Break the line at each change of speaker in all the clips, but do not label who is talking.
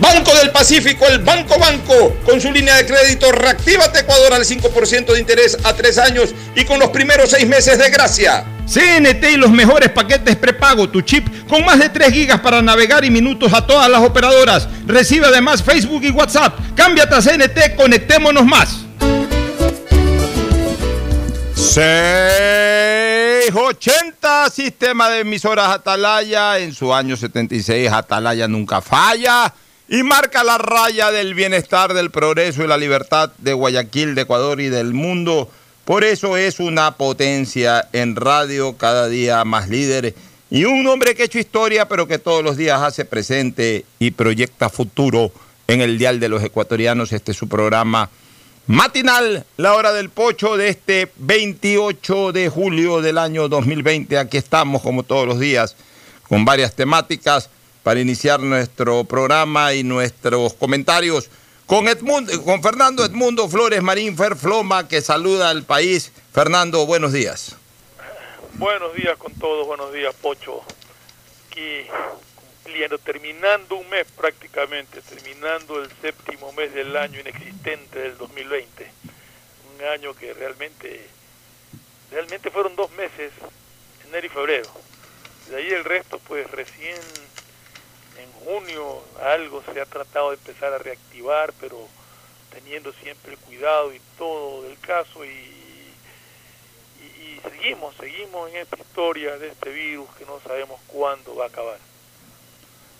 Banco del Pacífico, el Banco Banco, con su línea de crédito Reactívate Ecuador al 5% de interés a tres años y con los primeros seis meses de gracia. CNT y los mejores paquetes prepago, tu chip con más de 3 gigas para navegar y minutos a todas las operadoras. Recibe además Facebook y WhatsApp. Cámbiate a CNT, conectémonos más. 680 Sistema de emisoras Atalaya. En su año 76 Atalaya nunca falla y marca la raya del bienestar, del progreso y la libertad de Guayaquil, de Ecuador y del mundo. Por eso es una potencia en radio, cada día más líder y un hombre que ha hecho historia, pero que todos los días hace presente y proyecta futuro en el Dial de los Ecuatorianos. Este es su programa matinal, la hora del pocho de este 28 de julio del año 2020. Aquí estamos, como todos los días, con varias temáticas para iniciar nuestro programa y nuestros comentarios con, Edmundo, con Fernando Edmundo Flores Marín Ferfloma, que saluda al país. Fernando, buenos días.
Buenos días con todos, buenos días, Pocho. Aquí cumpliendo, terminando un mes prácticamente, terminando el séptimo mes del año inexistente del 2020. Un año que realmente, realmente fueron dos meses, enero y febrero. De ahí el resto, pues recién en junio algo se ha tratado de empezar a reactivar, pero teniendo siempre el cuidado y todo del caso y, y, seguimos, seguimos en esta historia de este virus que no sabemos cuándo va a acabar.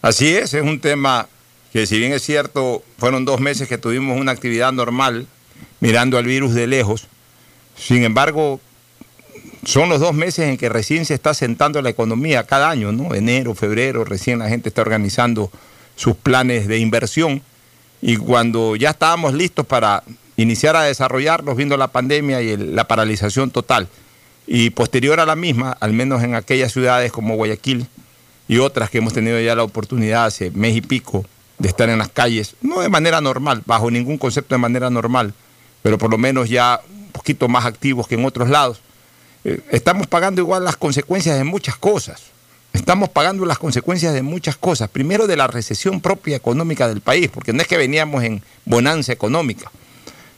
Así es, es un tema que si bien es cierto, fueron dos meses que tuvimos una actividad normal mirando al virus de lejos, sin embargo, son los dos meses en que recién se está sentando la economía cada año, ¿no? Enero, febrero, recién la gente está organizando sus planes de inversión y cuando ya estábamos listos para iniciar a desarrollarlos viendo la pandemia y la paralización total y posterior a la misma, al menos en aquellas ciudades como Guayaquil y otras que hemos tenido ya la oportunidad hace mes y pico de estar en las calles, no de manera normal, bajo ningún concepto de manera normal, pero por lo menos ya un poquito más activos que en otros lados estamos pagando igual las consecuencias de muchas cosas. Estamos pagando las consecuencias de muchas cosas. Primero de la recesión propia económica del país, porque no es que veníamos en bonanza económica,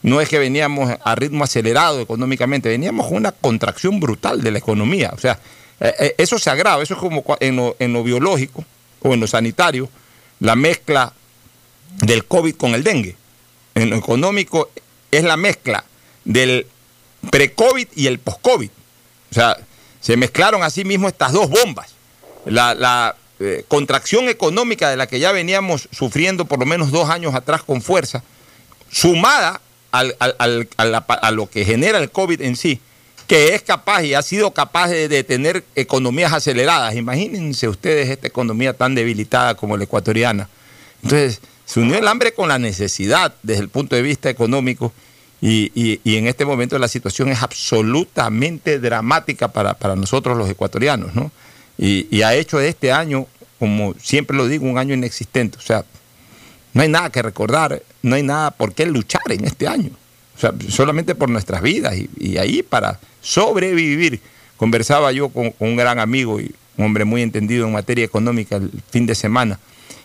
no es que veníamos a ritmo acelerado económicamente, veníamos con una contracción brutal de la economía. O sea, eh, eh, eso se agrava, eso es como en lo, en lo biológico o en lo sanitario, la mezcla del COVID con el dengue. En lo económico es la mezcla del pre-COVID y el post-COVID. Sea, se mezclaron así mismo estas dos bombas. La, eh, contracción económica de la que ya veníamos sufriendo por lo menos dos años atrás con fuerza, sumada a, lo que genera el COVID en sí, que es capaz y ha sido capaz de, tener economías aceleradas. Imagínense ustedes esta economía tan debilitada como la ecuatoriana. Entonces, se unió el hambre con la necesidad desde el punto de vista económico Y, y- en este momento la situación es absolutamente dramática para, para nosotros los ecuatorianos, ¿no? Y, ha hecho este año, como siempre lo digo, un año inexistente. O sea, no hay nada que recordar, no hay nada por qué luchar en este año. O sea, solamente por nuestras vidas y, y ahí para sobrevivir. Conversaba yo con, con un gran amigo y un hombre muy entendido en materia económica el fin de semana.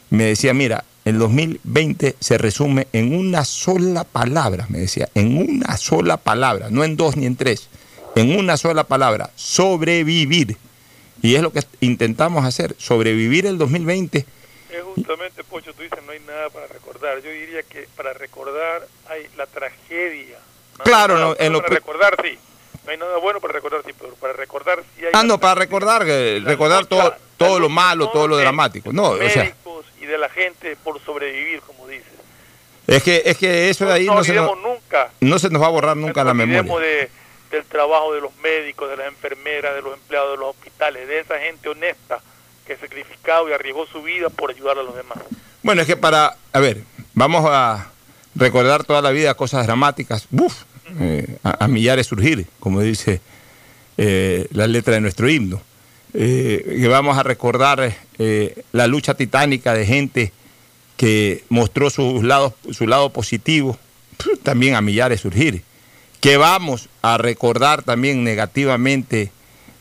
Me decía, mira, el 2020 se resume en una sola palabra, me decía, en una sola palabra, no en dos ni en tres, en una sola palabra, sobrevivir. Y es lo que intentamos hacer, sobrevivir el 2020
Es justamente, Pocho, tú dices no hay nada para recordar. Yo diría que para recordar hay la tragedia. No
Claro, no, en lo
para recordar sí. No hay nada bueno para recordar sí, pero para recordar sí hay.
Ah, no, para recordar,
La
recordar todo, todo lo malo, todo lo dramático. No, o sea,
médicos y de la gente por sobrevivir, como dices.
es que, es que eso de ahí
no,
no se, nos,
nunca.
no se nos va a borrar nunca
no
la memoria.
de- del trabajo de los médicos, de las enfermeras, de los empleados de los hospitales, de esa gente honesta que sacrificado y arriesgó su vida por ayudar a los demás.
Bueno, es que para, a ver, vamos a recordar toda la vida cosas dramáticas, uf, eh, a, a millares surgir, como dice eh, la letra de nuestro himno. Eh, que vamos a recordar eh, la lucha titánica de gente que mostró sus lados, su lado positivo, también a millares surgir. Que vamos a recordar también negativamente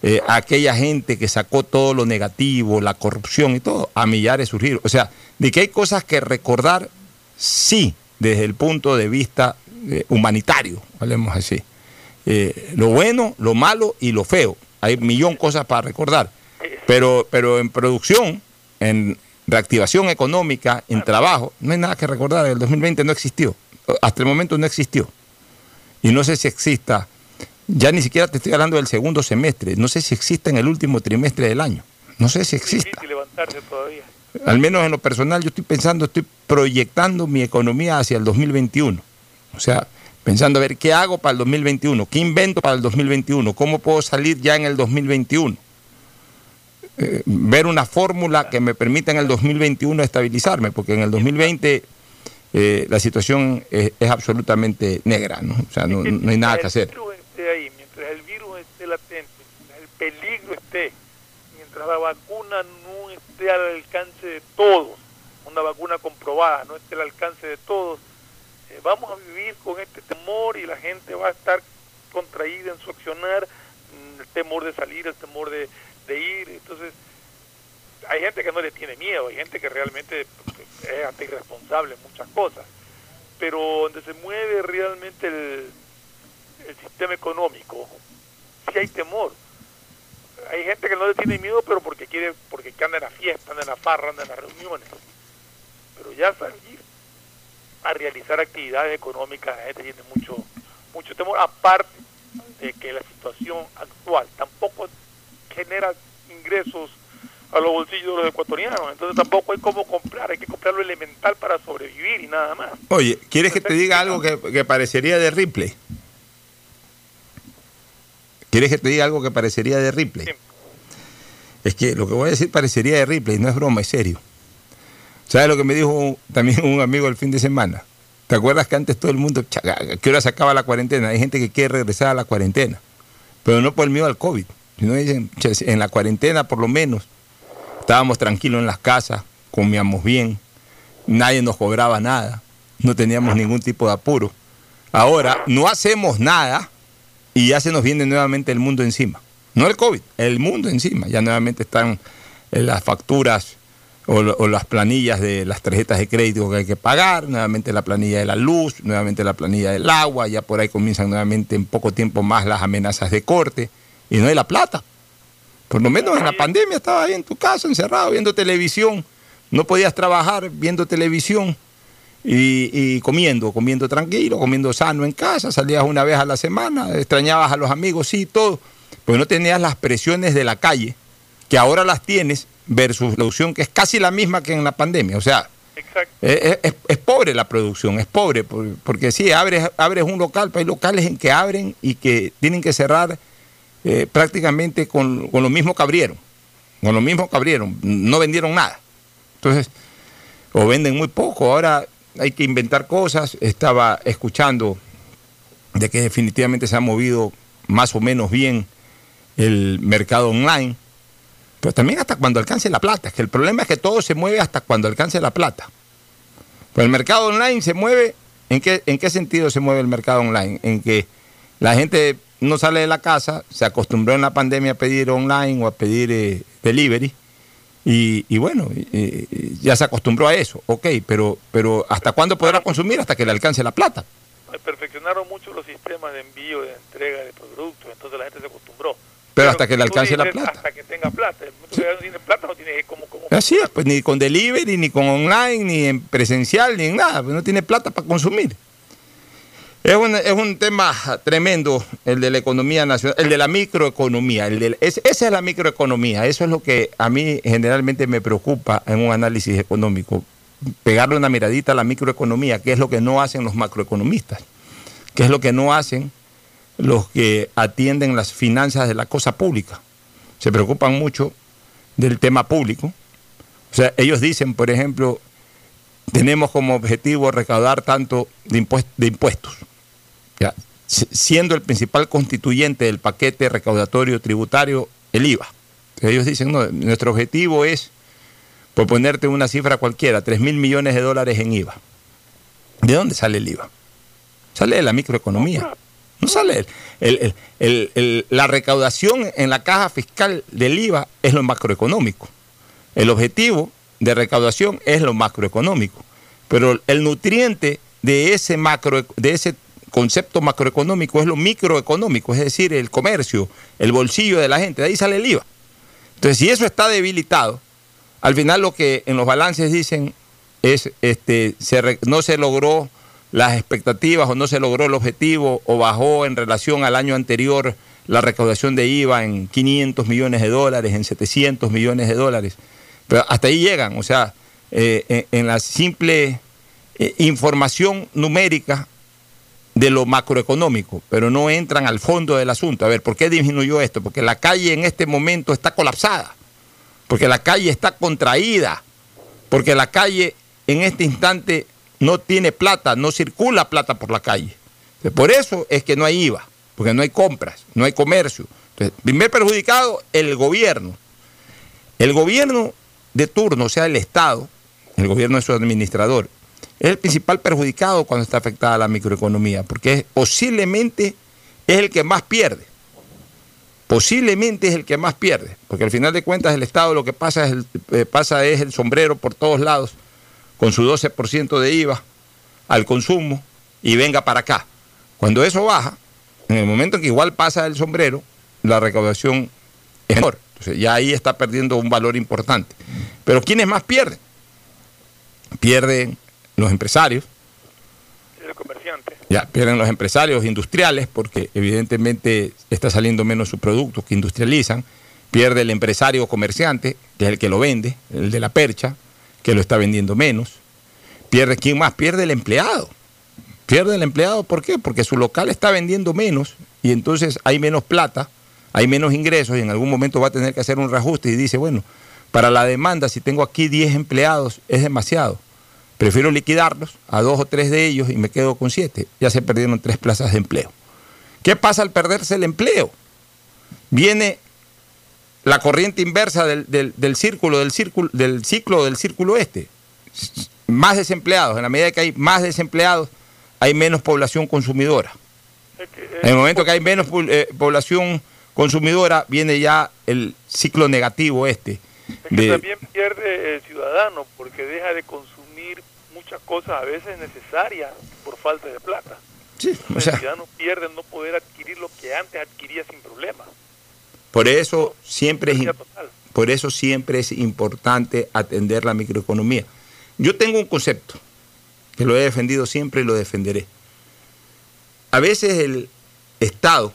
eh, a aquella gente que sacó todo lo negativo, la corrupción y todo, a millares surgir. O sea, de que hay cosas que recordar, sí, desde el punto de vista eh, humanitario, hablemos así. Eh, lo bueno, lo malo y lo feo. Hay un millón de cosas para recordar. Pero, pero en producción, en reactivación económica, en trabajo, no hay nada que recordar. El 2020 no existió. Hasta el momento no existió. Y no sé si exista, ya ni siquiera te estoy hablando del segundo semestre, no sé si exista en el último trimestre del año. No sé si exista.
difícil levantarse todavía.
Al menos en lo personal, yo estoy pensando, estoy proyectando mi economía hacia el 2021. O sea, pensando a ver qué hago para el 2021, qué invento para el 2021, cómo puedo salir ya en el 2021. Eh, ver una fórmula que me permita en el 2021 estabilizarme, porque en el 2020 eh, la situación es, es absolutamente negra, ¿no? O sea, no, no hay nada que
mientras
hacer.
El virus esté ahí, mientras el virus esté latente, mientras el peligro esté, mientras la vacuna no esté al alcance de todos, una vacuna comprobada no esté al alcance de todos, vamos a vivir con este temor y la gente va a estar contraída en su accionar, mm, el temor de salir, el temor de, ir, entonces hay gente que no le tiene miedo, hay gente que realmente pues, es hasta irresponsable en muchas cosas, pero donde se mueve realmente el, sistema económico, si hay temor. Hay gente que no le tiene miedo, pero porque quiere, porque anda en la fiesta, anda en la farra, anda en las reuniones. Pero ya salir a realizar actividades económicas, la gente tiene mucho, mucho temor, aparte de que la situación actual tampoco genera ingresos a los bolsillos de los ecuatorianos, entonces tampoco hay cómo comprar, hay que comprar lo elemental para sobrevivir y nada más.
Oye, ¿quieres que te diga algo que, que parecería de Ripley? ¿Quieres que te diga algo que parecería de Ripley?
Sí.
Es que lo que voy a decir parecería de Ripley, no es broma, es serio. ¿Sabes lo que me dijo un- también un amigo el fin de semana? ¿Te acuerdas que antes todo el mundo, "Cha, ¿a qué hora se acaba la cuarentena? Hay gente que quiere regresar a la cuarentena, pero no por el miedo al COVID, sino dicen, "Cha, en la cuarentena por lo menos estábamos tranquilos en las casas, comíamos bien, nadie nos cobraba nada, no teníamos ningún tipo de apuro. Ahora no hacemos nada y ya se nos viene nuevamente el mundo encima. No el COVID, el mundo encima. Ya nuevamente están eh, las facturas o, o las planillas de las tarjetas de crédito que hay que pagar, nuevamente la planilla de la luz, nuevamente la planilla del agua, ya por ahí comienzan nuevamente en poco tiempo más las amenazas de corte y no hay la plata. Por lo menos en la pandemia estabas ahí en tu casa encerrado viendo televisión, no podías trabajar viendo televisión y, y comiendo, comiendo tranquilo, comiendo sano en casa, salías una vez a la semana, extrañabas a los amigos, sí, todo, pero no tenías las presiones de la calle, que ahora las tienes, versus la producción que es casi la misma que en la pandemia. O sea,
Exacto.
es, es- es pobre la producción, es pobre, por- porque sí, abres, abres un local, pero hay locales en que abren y que tienen que cerrar eh, prácticamente con, con lo mismo que abrieron, con lo mismo que abrieron, no vendieron nada. Entonces, o venden muy poco, ahora hay que inventar cosas. Estaba escuchando de que definitivamente se ha movido más o menos bien el mercado online, pero también hasta cuando alcance la plata. Es que el problema es que todo se mueve hasta cuando alcance la plata. Pues el mercado online se mueve, ¿en qué, ¿en qué sentido se mueve el mercado online? En que la gente no sale de la casa, se acostumbró en la pandemia a pedir online o a pedir eh, delivery. Y, bueno, ya se acostumbró a eso, ok, pero, pero ¿hasta cuándo podrá consumir? Hasta que le alcance la plata.
Perfeccionaron mucho los sistemas de envío, de entrega de productos, entonces la gente se acostumbró.
Pero, hasta que le alcance la plata.
Hasta que tenga plata. no tiene plata, no tiene como...
Así es, pues ni con delivery, ni con online, ni en presencial, ni en nada, pues no tiene plata para consumir. Es un, es un tema tremendo el de la economía nacional, el de la microeconomía. El esa es la microeconomía. Eso es lo que a mí generalmente me preocupa en un análisis económico. Pegarle una miradita a la microeconomía, que es lo que no hacen los macroeconomistas, que es lo que no hacen los que atienden las finanzas de la cosa pública. Se preocupan mucho del tema público. O sea, ellos dicen, por ejemplo, tenemos como objetivo recaudar tanto de, de impuestos siendo el principal constituyente del paquete recaudatorio tributario el IVA. Ellos dicen, no, nuestro objetivo es, por ponerte una cifra cualquiera, 3 mil millones de dólares en IVA. ¿De dónde sale el IVA? Sale de la microeconomía. No sale. la recaudación en la caja fiscal del IVA es lo macroeconómico. El objetivo de recaudación es lo macroeconómico. Pero el nutriente de ese macro, de ese concepto macroeconómico es lo microeconómico, es decir, el comercio, el bolsillo de la gente, de ahí sale el IVA. Entonces, si eso está debilitado, al final lo que en los balances dicen es, este, no se logró las expectativas o no se logró el objetivo o bajó en relación al año anterior la recaudación de IVA en 500 millones de dólares, en 700 millones de dólares. Pero hasta ahí llegan, o sea, eh, en, la simple eh, información numérica de lo macroeconómico, pero no entran al fondo del asunto. A ver, ¿por qué disminuyó esto? Porque la calle en este momento está colapsada, porque la calle está contraída, porque la calle en este instante no tiene plata, no circula plata por la calle. Por eso es que no hay IVA, porque no hay compras, no hay comercio. Entonces, primer perjudicado, el gobierno. El gobierno de turno, o sea, el Estado, el gobierno de su administrador, es el principal perjudicado cuando está afectada la microeconomía, porque posiblemente es el que más pierde. Posiblemente es el que más pierde, porque al final de cuentas el Estado lo que pasa es el, eh, pasa es el sombrero por todos lados, con su 12% de IVA al consumo y venga para acá. Cuando eso baja, en el momento en que igual pasa el sombrero, la recaudación es menor. Entonces ya ahí está perdiendo un valor importante. Pero ¿quiénes más pierden? Pierden los empresarios.
El comerciante.
Ya, pierden los empresarios industriales porque evidentemente está saliendo menos su producto que industrializan. Pierde el empresario comerciante, que es el que lo vende, el de la percha, que lo está vendiendo menos. Pierde, ¿quién más? Pierde el empleado. Pierde el empleado, ¿por qué? Porque su local está vendiendo menos y entonces hay menos plata, hay menos ingresos y en algún momento va a tener que hacer un reajuste y dice, bueno, para la demanda, si tengo aquí 10 empleados, es demasiado. Prefiero liquidarlos a dos o tres de ellos y me quedo con siete. Ya se perdieron tres plazas de empleo. ¿Qué pasa al perderse el empleo? Viene la corriente inversa del, círculo, del círculo, del ciclo del círculo este. Más desempleados. En la medida que hay más desempleados, hay menos población consumidora. En el momento que hay menos eh, población consumidora, viene ya el ciclo negativo este.
que también pierde el ciudadano porque deja de consumir muchas cosas a veces necesarias por falta de plata.
Sí, o sea,
ciudadano pierde no poder adquirir lo que antes adquiría sin problema.
Por eso siempre es por eso siempre es importante atender la microeconomía. Yo tengo un concepto que lo he defendido siempre y lo defenderé. A veces el Estado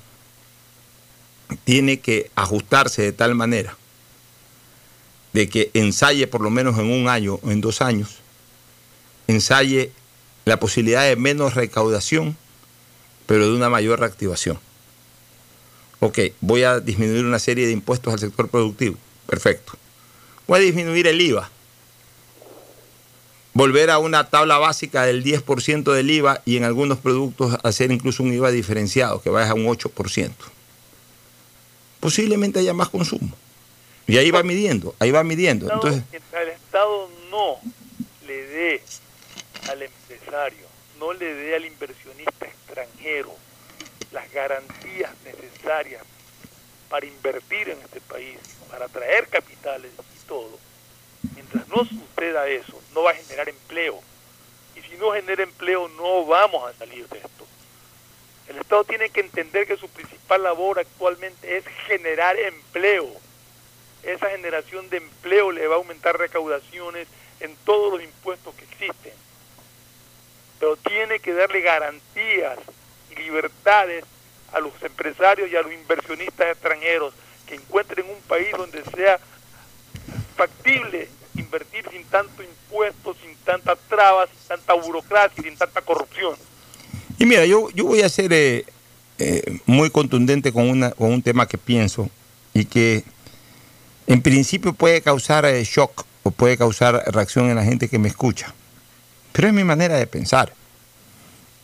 tiene que ajustarse de tal manera de que ensaye por lo menos en un año o en dos años ensaye la posibilidad de menos recaudación, pero de una mayor reactivación. Ok, voy a disminuir una serie de impuestos al sector productivo. Perfecto. Voy a disminuir el IVA. volver a una tabla básica del 10% del IVA y en algunos productos hacer incluso un IVA diferenciado, que vaya a un 8%. Posiblemente haya más consumo. Y ahí va midiendo, ahí va midiendo. Entonces,
el Estado no le dé al empresario, no le dé al inversionista extranjero las garantías necesarias para invertir en este país, para traer capitales y todo, mientras no suceda eso, no va a generar empleo. Y si no genera empleo, no vamos a salir de esto. El Estado tiene que entender que su principal labor actualmente es generar empleo. Esa generación de empleo le va a aumentar recaudaciones en todos los impuestos que existen. Pero tiene que darle garantías libertades a los empresarios y a los inversionistas extranjeros que encuentren un país donde sea factible invertir sin tanto impuesto, sin tantas trabas, sin tanta burocracia, sin tanta corrupción.
Y mira, yo, yo voy a ser eh, eh, muy contundente con, una, con un tema que pienso y que en principio puede causar eh, shock o puede causar reacción en la gente que me escucha. Pero es mi manera de pensar.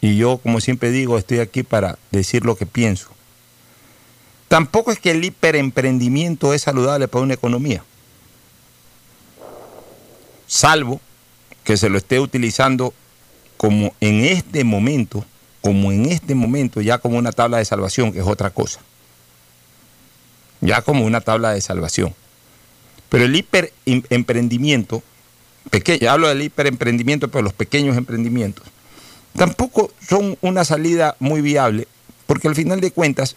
Y yo, como siempre digo, estoy aquí para decir lo que pienso. Tampoco es que el hiperemprendimiento es saludable para una economía. Salvo que se lo esté utilizando como en este momento, como en este momento, ya como una tabla de salvación, que es otra cosa. Ya como una tabla de salvación. Pero el hiperemprendimiento, pequeño, hablo del hiperemprendimiento, pero los pequeños emprendimientos, tampoco son una salida muy viable, porque al final de cuentas,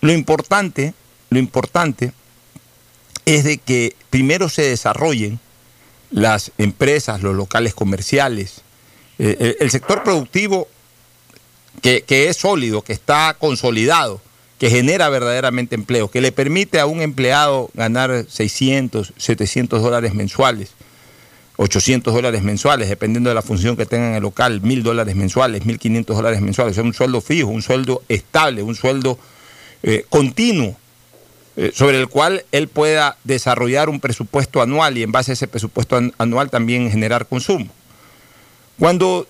lo importante, lo importante es de que primero se desarrollen las empresas, los locales comerciales, eh, el, sector productivo que, que es sólido, que está consolidado, que genera verdaderamente empleo, que le permite a un empleado ganar 600, 700 dólares mensuales 800 dólares mensuales, dependiendo de la función que tenga en el local, 1000 dólares mensuales, 1500 dólares mensuales. O sea, un sueldo fijo, un sueldo estable, un sueldo eh, continuo, eh, sobre el cual él pueda desarrollar un presupuesto anual y en base a ese presupuesto anual también generar consumo. Cuando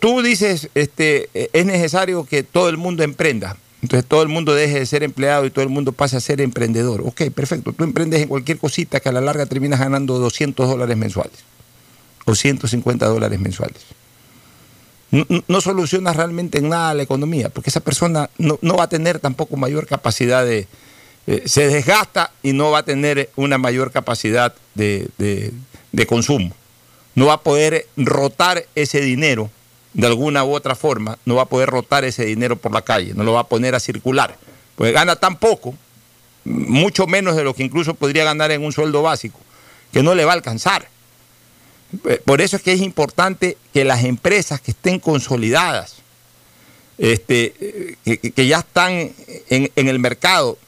tú dices, este, es necesario que todo el mundo emprenda, entonces todo el mundo deje de ser empleado y todo el mundo pase a ser emprendedor. Ok, perfecto. Tú emprendes en cualquier cosita que a la larga terminas ganando 200 dólares mensuales o 150 dólares mensuales. No, solucionas realmente en nada la economía, porque esa persona no, va a tener tampoco mayor capacidad de... Eh, se desgasta y no va a tener una mayor capacidad de, de consumo. No va a poder rotar ese dinero de alguna u otra forma, no va a poder rotar ese dinero por la calle, no lo va a poner a circular, pues gana tan poco, mucho menos de lo que incluso podría ganar en un sueldo básico, que no le va a alcanzar. Eh, por eso es que es importante que las empresas que estén consolidadas, este, que, ya están en, en el mercado,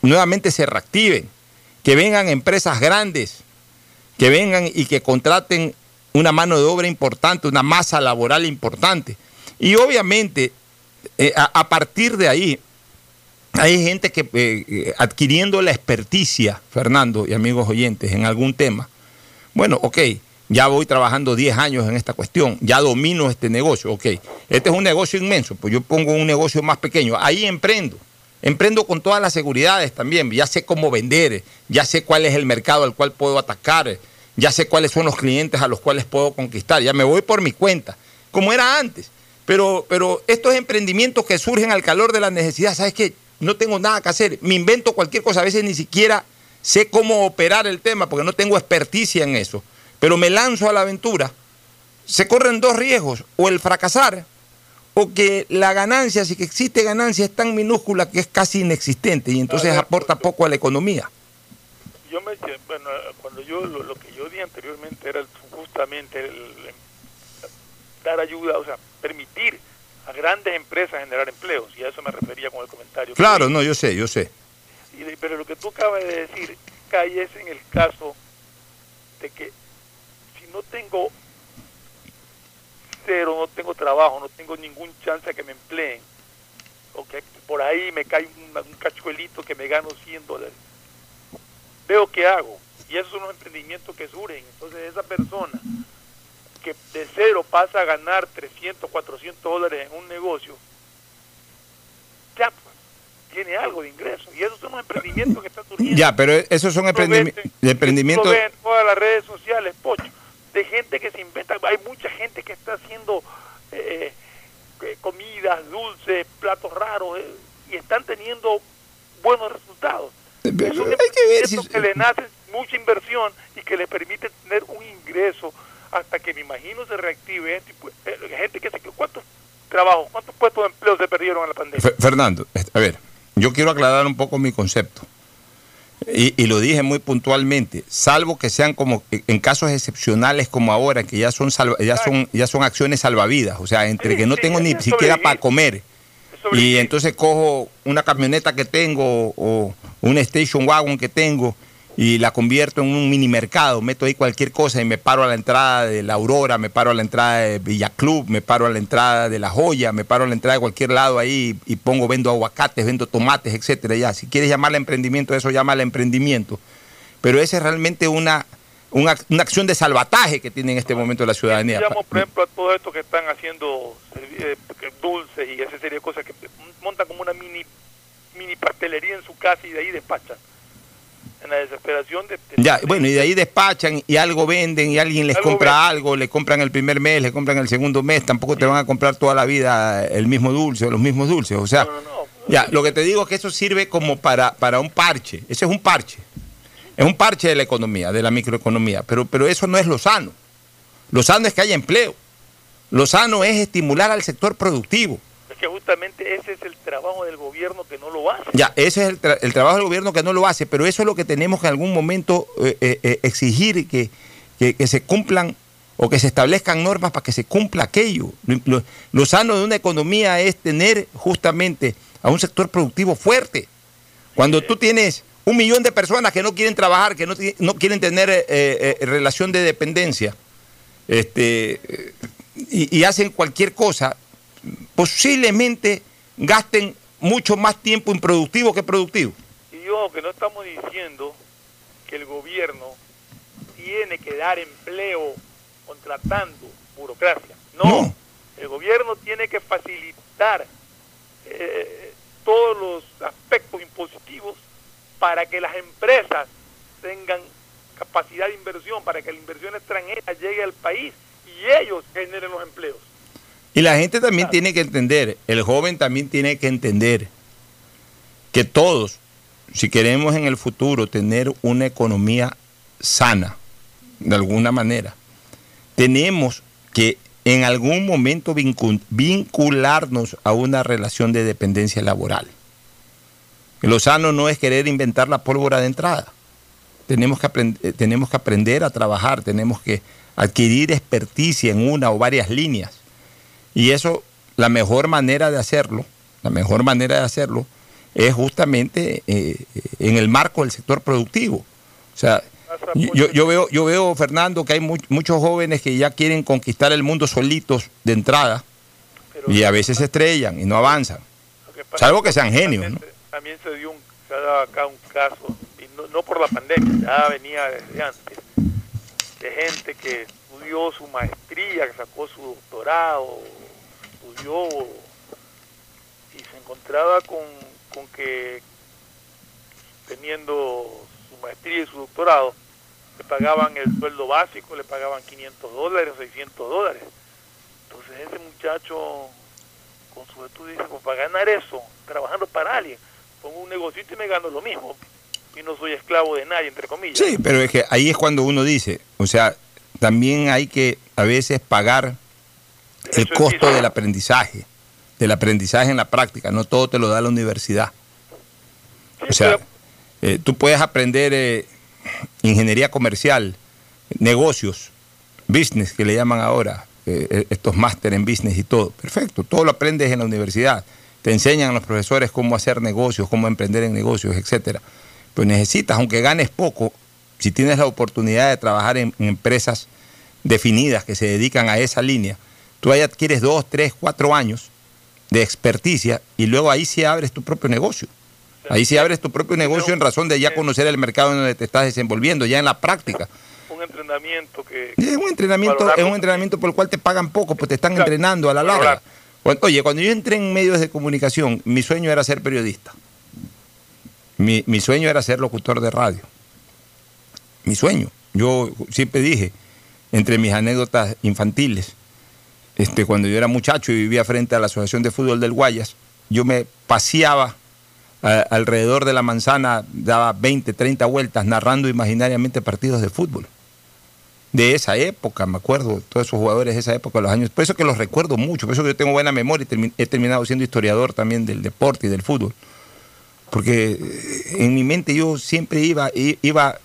nuevamente se reactiven, que vengan empresas grandes, que vengan y que contraten una mano de obra importante, una masa laboral importante. Y obviamente, eh, a, partir de ahí, hay gente que eh, eh, adquiriendo la experticia, Fernando y amigos oyentes, en algún tema, bueno, ok, ya voy trabajando 10 años en esta cuestión, ya domino este negocio, ok, este es un negocio inmenso, pues yo pongo un negocio más pequeño, ahí emprendo. Emprendo con todas las seguridades también, ya sé cómo vender, ya sé cuál es el mercado al cual puedo atacar, ya sé cuáles son los clientes a los cuales puedo conquistar, ya me voy por mi cuenta, como era antes. Pero, pero estos emprendimientos que surgen al calor de la necesidad, ¿sabes qué? No tengo nada que hacer, me invento cualquier cosa, a veces ni siquiera sé cómo operar el tema porque no tengo experticia en eso, pero me lanzo a la aventura. Se corren dos riesgos, o el fracasar, o que la ganancia, si que existe ganancia, es tan minúscula que es casi inexistente y entonces aporta poco a la economía
yo me bueno cuando yo lo, que yo di anteriormente era justamente dar ayuda o sea permitir a grandes empresas generar empleos y a eso me refería con el comentario
claro no yo sé yo sé.
Pero lo que tú acabas de decir cae es en el caso de que si no tengo cero no tengo trabajo no tengo ningún chance de que me empleen o que por ahí me cae un, un cachuelito que me gano 100 dólares veo qué hago. Y esos son los emprendimientos que surgen. Entonces esa persona que de cero pasa a ganar 300, 400 dólares en un negocio, ya pues, tiene algo de ingreso. Y esos son los emprendimientos que están surgiendo.
Ya, pero esos son emprendi emprendimientos...
Ven en todas las redes sociales, Pocho, de gente que se inventa. Hay mucha gente que está haciendo eh, eh, comidas, dulces, platos raros, eh, y están teniendo buenos resultados.
Hay que ver si-
que le nace mucha inversión y que le permite tener un ingreso hasta que me imagino se reactive pues, eh, gente que se cuántos trabajos, cuántos puestos de empleo se perdieron en la pandemia.
Fe- Fernando, a ver, yo quiero aclarar un poco mi concepto. Y, y lo dije muy puntualmente, salvo que sean como en casos excepcionales como ahora, que ya son salva- ya son ya son acciones salvavidas, o sea, entre
Sí,
que no
sí,
tengo ni siquiera para comer Y entonces cojo una camioneta que tengo o un station wagon que tengo y la convierto en un mini mercado, meto ahí cualquier cosa y me paro a la entrada de la Aurora, me paro a la entrada de Villa Club, me paro a la entrada de La Joya, me paro a la entrada de cualquier lado ahí y pongo, vendo aguacates, vendo tomates, etcétera, ya. Si quieres llamarle emprendimiento, eso llámale emprendimiento. Pero esa es realmente una, una, una acción de salvataje que tiene en este momento la ciudadanía.
Por ejemplo, a todos estos que están haciendo eh, dulces y esa serie de cosas que montan como una mini mini pastelería en su casa y de ahí despachan. En la desesperación de... de-
Ya, bueno, y de ahí despachan y algo venden y alguien les
Algo
compra algo, le compran el primer mes, le compran el segundo mes, tampoco te van a comprar toda la vida el mismo dulce o los mismos dulces. O sea,
No, no, no.
ya, lo que te digo es que eso sirve como para, para un parche. Ese es un parche. Es un parche de la economía, de la microeconomía. Pero, pero eso no es lo sano. Lo sano es que haya empleo. Lo sano es estimular al sector productivo.
Es que justamente ese es el trabajo del gobierno que no lo hace.
Ya, ese es el, tra- el trabajo del gobierno que no lo hace, pero eso es lo que tenemos que en algún momento eh, eh, eh, exigir que, que- que se cumplan o que se establezcan normas para que se cumpla aquello. Lo, sano de una economía es tener justamente a un sector productivo fuerte. Cuando tú tienes un millón de personas que no quieren trabajar, que no, no quieren tener eh, eh, relación de dependencia, este, y, y hacen cualquier cosa, posiblemente gasten mucho más tiempo improductivo que productivo.
Y yo que no estamos diciendo que el gobierno tiene que dar empleo contratando burocracia. No,
No.
el gobierno tiene que facilitar eh, todos los aspectos impositivos para que las empresas tengan capacidad de inversión, para que la inversión extranjera llegue al país y ellos generen los empleos.
Y la gente también tiene que entender, el joven también tiene que entender que todos, si queremos en el futuro tener una economía sana, de alguna manera, tenemos que en algún momento vincul- vincularnos a una relación de dependencia laboral. Lo sano no es querer inventar la pólvora de entrada. Tenemos que, aprend- eh, tenemos que aprender a trabajar, tenemos que adquirir experticia en una o varias líneas. Y eso, la mejor manera de hacerlo, la mejor manera de hacerlo es justamente eh, en el marco del sector productivo. O sea, yo, yo veo, yo veo, Fernando, que hay mu- muchos jóvenes que ya quieren conquistar el mundo solitos de entrada
Pero
y a veces se estrellan y no avanzan.
Que
Salvo que sean genios,
también,
¿no?
También se dio un, se ha dado acá un caso, y no, no por la pandemia, ya venía desde antes, de gente que estudió su maestría, que sacó su doctorado, estudió y se encontraba con, con que teniendo su maestría y su doctorado, le pagaban el sueldo básico, le pagaban 500 dólares, 600 dólares. Entonces ese muchacho con su estudio dice, pues para ganar eso, trabajando para alguien, pongo un negocito y me gano lo mismo. Y no soy esclavo de nadie, entre comillas.
Sí, pero es que ahí es cuando uno dice, o sea, también hay que a veces pagar el
Eso
costo del aprendizaje, del aprendizaje en la práctica, no todo te lo da la universidad.
Sí,
O sea,
pero-
eh, tú puedes aprender eh, ingeniería comercial, negocios, business que le llaman ahora, eh, eh, estos máster en business y todo. Perfecto, todo lo aprendes en la universidad. Te enseñan los profesores cómo hacer negocios, cómo emprender en negocios, etcétera. Pues necesitas, aunque ganes poco, si tienes la oportunidad de trabajar en, en empresas definidas que se dedican a esa línea, tú ahí adquieres dos, tres, cuatro años de experticia y luego ahí sí abres tu propio negocio. Ahí sí abres tu propio negocio en razón de ya conocer el mercado en donde te estás desenvolviendo, ya en la práctica.
Un entrenamiento que...
Es un entrenamiento, es un entrenamiento por el cual te pagan poco, pues te están entrenando a la larga. Oye, cuando yo entré en medios de comunicación, mi sueño era ser periodista. Mi, mi sueño era ser locutor de radio. Mi sueño. Yo siempre dije, entre mis anécdotas infantiles, este, cuando yo era muchacho y vivía frente a la Asociación de Fútbol del Guayas, yo me paseaba alrededor de la manzana, daba 20, 30 vueltas narrando imaginariamente partidos de fútbol. De esa época, me acuerdo, todos esos jugadores de esa época, los años. Por eso que los recuerdo mucho, por eso que yo tengo buena memoria y he terminado siendo historiador también del deporte y del fútbol. Porque eh, en mi mente yo siempre iba, iba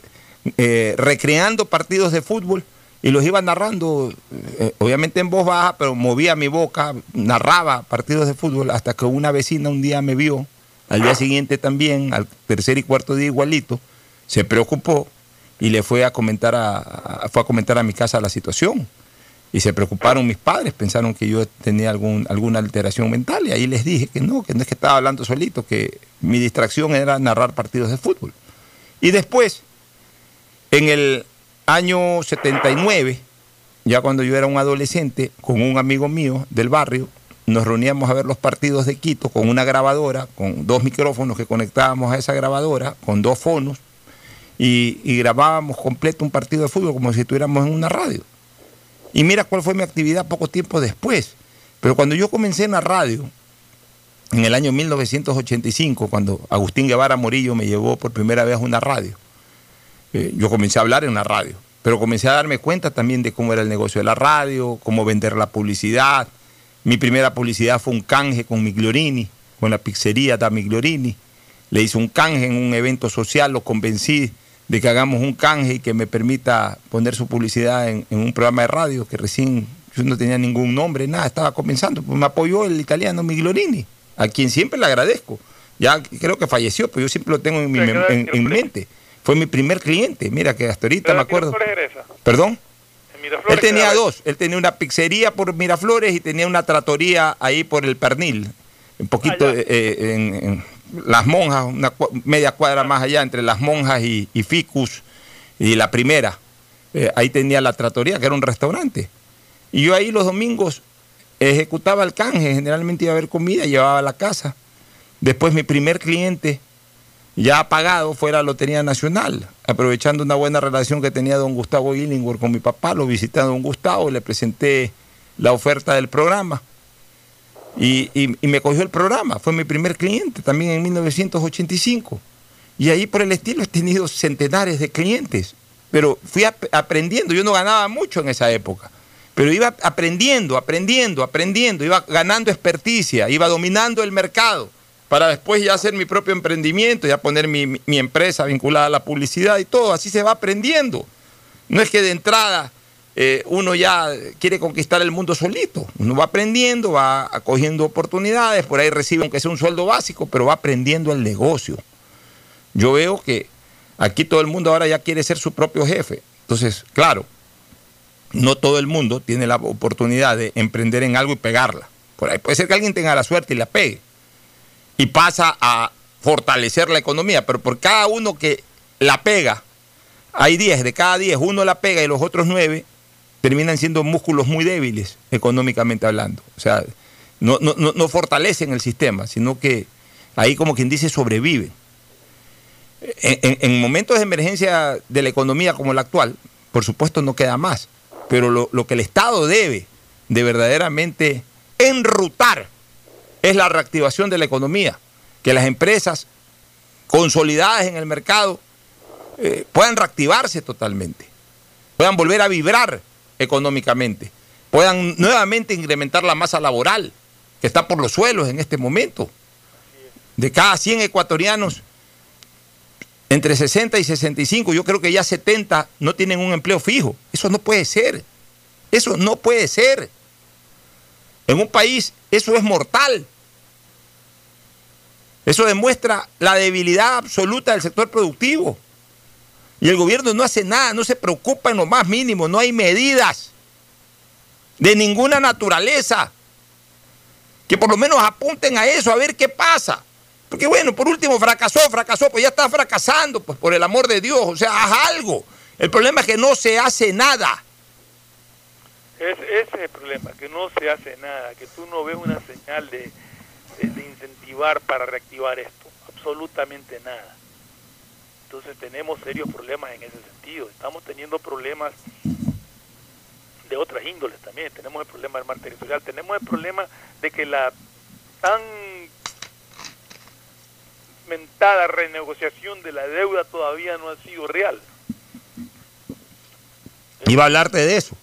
eh, recreando partidos de fútbol y los iba narrando, eh, obviamente en voz baja, pero movía mi boca, narraba partidos de fútbol hasta que una vecina un día me vio, al día siguiente también, al tercer y cuarto día igualito, se preocupó y le fue a comentar a, fue a comentar a mi casa la situación. Y se preocuparon mis padres, pensaron que yo tenía algún, alguna alteración mental y ahí les dije que no, que no es que estaba hablando solito, que mi distracción era narrar partidos de fútbol. Y después, en el año 79, ya cuando yo era un adolescente, con un amigo mío del barrio, nos reuníamos a ver los partidos de Quito con una grabadora, con dos micrófonos que conectábamos a esa grabadora, con dos fonos, y, grabábamos completo un partido de fútbol como si estuviéramos en una radio. Y mira cuál fue mi actividad poco tiempo después. Pero cuando yo comencé en la radio, en el año 1985, cuando Agustín Guevara Morillo me llevó por primera vez a una radio, eh, yo comencé a hablar en la radio, pero comencé a darme cuenta también de cómo era el negocio de la radio, cómo vender la publicidad. Mi primera publicidad fue un canje con Migliorini, con la pizzería da Migliorini. Le hice un canje en un evento social, lo convencí de que hagamos un canje y que me permita poner su publicidad en, un programa de radio que recién yo no tenía ningún nombre, nada, estaba comenzando. Pues me apoyó el italiano Migliorini, a quien siempre le agradezco. Ya creo que falleció, pero yo siempre lo tengo en mi, en mente. Fue mi primer cliente, mira que hasta ahorita me acuerdo. ¿Perdón? él tenía dos, él tenía una pizzería por Miraflores y tenía una tratoría ahí por el Pernil, un poquito ah, eh, en, Las Monjas, una media cuadra más allá, entre Las Monjas y, Ficus y la primera. Eh, ahí tenía la tratoría, que era un restaurante. Y yo ahí los domingos ejecutaba el canje, generalmente iba a ver comida, llevaba a la casa. Después mi primer cliente ya pagado fuera la Lotería Nacional, aprovechando una buena relación que tenía don Gustavo Illingworth con mi papá, lo visité a don Gustavo, le presenté la oferta del programa y, me cogió el programa, fue mi primer cliente también en 1985. Y ahí por el estilo he tenido centenares de clientes, pero fui aprendiendo, yo no ganaba mucho en esa época, pero iba aprendiendo, aprendiendo, aprendiendo, iba ganando experticia, iba dominando el mercado para después ya hacer mi propio emprendimiento, ya poner mi, empresa vinculada a la publicidad y todo. Así se va aprendiendo. No es que de entrada eh, uno ya quiere conquistar el mundo solito. Uno va aprendiendo, va acogiendo oportunidades, por ahí recibe aunque sea un sueldo básico, pero va aprendiendo el negocio. Yo veo que aquí todo el mundo ahora ya quiere ser su propio jefe. Entonces, claro, no todo el mundo tiene la oportunidad de emprender en algo y pegarla. Por ahí puede ser que alguien tenga la suerte y la pegue y pasa a fortalecer la economía, pero por cada uno que la pega, hay 10, de cada 10 uno la pega y los otros 9 terminan siendo músculos muy débiles económicamente hablando. O sea, no, no, fortalecen el sistema, sino que ahí como quien dice sobreviven. En, momentos de emergencia de la economía como la actual, por supuesto no queda más, pero lo, lo que el Estado debe de verdaderamente enrutar es la reactivación de la economía, que las empresas consolidadas en el mercado eh, puedan reactivarse totalmente, puedan volver a vibrar económicamente, puedan nuevamente incrementar la masa laboral que está por los suelos en este momento. De cada 100 ecuatorianos, entre 60 y 65, yo creo que ya 70 no tienen un empleo fijo. Eso no puede ser. Eso no puede ser. En un país eso es mortal. Eso demuestra la debilidad absoluta del sector productivo. Y el gobierno no hace nada, no se preocupa en lo más mínimo, no hay medidas de ninguna naturaleza que por lo menos apunten a eso, a ver qué pasa.
Porque bueno, por último fracasó, fracasó, pues ya está fracasando, pues por el amor de Dios, o sea, haz algo. El problema es que no se hace nada.
Es, ese es el problema, que no se hace nada, que tú no ves una señal de, de, de incentivar para reactivar esto, absolutamente nada. Entonces tenemos serios problemas en ese sentido. Estamos teniendo problemas de otras índoles también. Tenemos el problema del mar territorial, tenemos el problema de que la tan mentada renegociación de la deuda todavía no ha sido real.
Iba a hablarte de eso.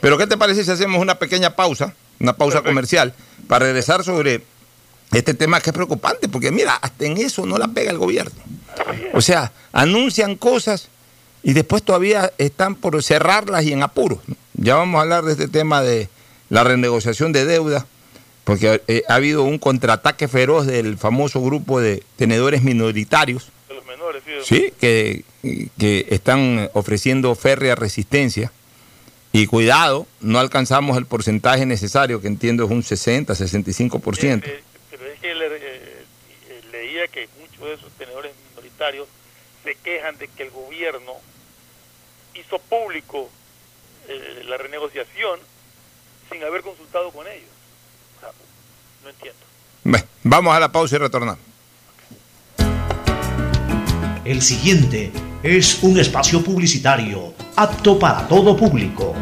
Pero ¿qué te parece si hacemos una pequeña pausa, una pausa
Perfecto.
comercial, para regresar sobre este tema que es preocupante? Porque mira, hasta en eso no la pega el gobierno. O sea, anuncian cosas y después todavía están por cerrarlas y en apuros. Ya vamos a hablar de este tema de la renegociación de deuda, porque eh, ha habido un contraataque feroz del famoso grupo de tenedores minoritarios,
De los menores, sí.
sí, que, que están ofreciendo férrea resistencia. Y cuidado, no alcanzamos el porcentaje necesario, que entiendo es un 60, 65%.
Eh, eh, pero es que le- eh, eh, leía que muchos de esos tenedores minoritarios se quejan de que el gobierno hizo público eh, la renegociación sin haber consultado con ellos. O sea, no entiendo.
Bueno, vamos a la pausa y retornamos.
El siguiente es un espacio publicitario apto para todo público.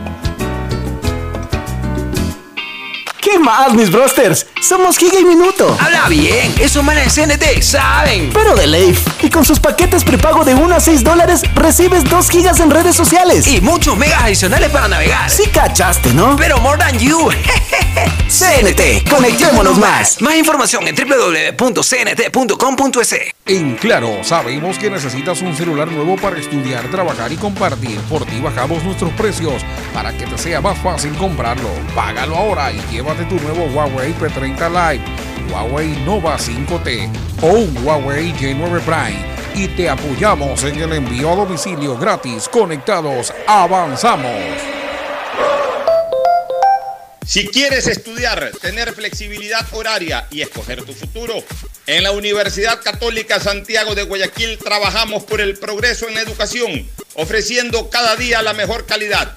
¿Qué más, mis brosters? Somos Giga y Minuto.
Habla bien, esos manes de CNT saben.
Pero de Leif. Y con sus paquetes prepago de 1 a 6 dólares, recibes 2 gigas en redes sociales.
Y muchos megas adicionales para navegar.
sí cachaste, ¿no?
Pero more than you.
CNT, conectémonos más.
Más información en www.cnt.com.es.
En Claro, sabemos que necesitas un celular nuevo para estudiar, trabajar y compartir. Por ti bajamos nuestros precios para que te sea más fácil comprarlo. Págalo ahora y llévate tu nuevo Huawei P30 Lite, Huawei Nova 5T o un Huawei J9 Prime. Y te apoyamos en el envío a domicilio gratis. Conectados, avanzamos.
Si quieres estudiar, tener flexibilidad horaria y escoger tu futuro, en la Universidad Católica Santiago de Guayaquil trabajamos por el progreso en educación, ofreciendo cada día la mejor calidad.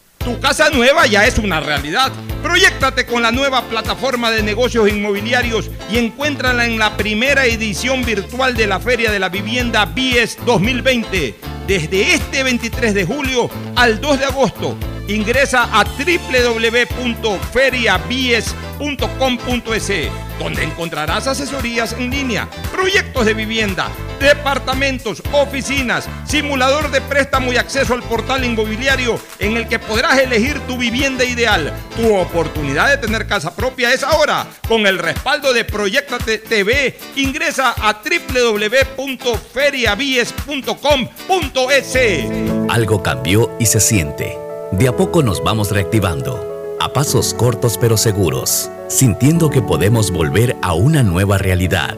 Tu casa nueva ya es una realidad. Proyéctate con la nueva plataforma de negocios inmobiliarios y encuéntrala en la primera edición virtual de la Feria de la Vivienda BIES 2020. Desde este 23 de julio al 2 de agosto. Ingresa a www.feriabies.com.es, donde encontrarás asesorías en línea, proyectos de vivienda, departamentos, oficinas, simulador de préstamo y acceso al portal inmobiliario en el que podrás elegir tu vivienda ideal. Tu oportunidad de tener casa propia es ahora. Con el respaldo de Proyectate TV, ingresa a www.feriabies.com.es.
Algo cambió y se siente. De a poco nos vamos reactivando, a pasos cortos pero seguros, sintiendo que podemos volver a una nueva realidad.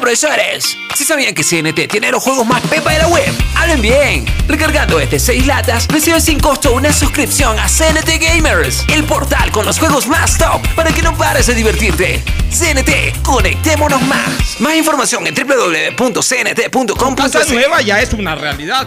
Profesores, ¿sí sabían que CNT tiene los juegos más pepa de la web? Hablen bien. Recargando este 6 latas, recibes sin costo una suscripción a CNT Gamers, el portal con los juegos más top para que no pares de divertirte. CNT, conectémonos más. Más información en
Casa
www.cnt.com.es.
nueva ya es una realidad.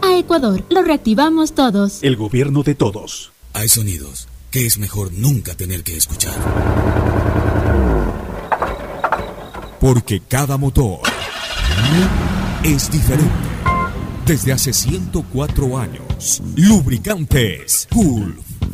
Ecuador, lo reactivamos todos.
El gobierno de todos.
Hay sonidos que es mejor nunca tener que escuchar.
Porque cada motor es diferente. Desde hace 104 años, lubricantes Gulf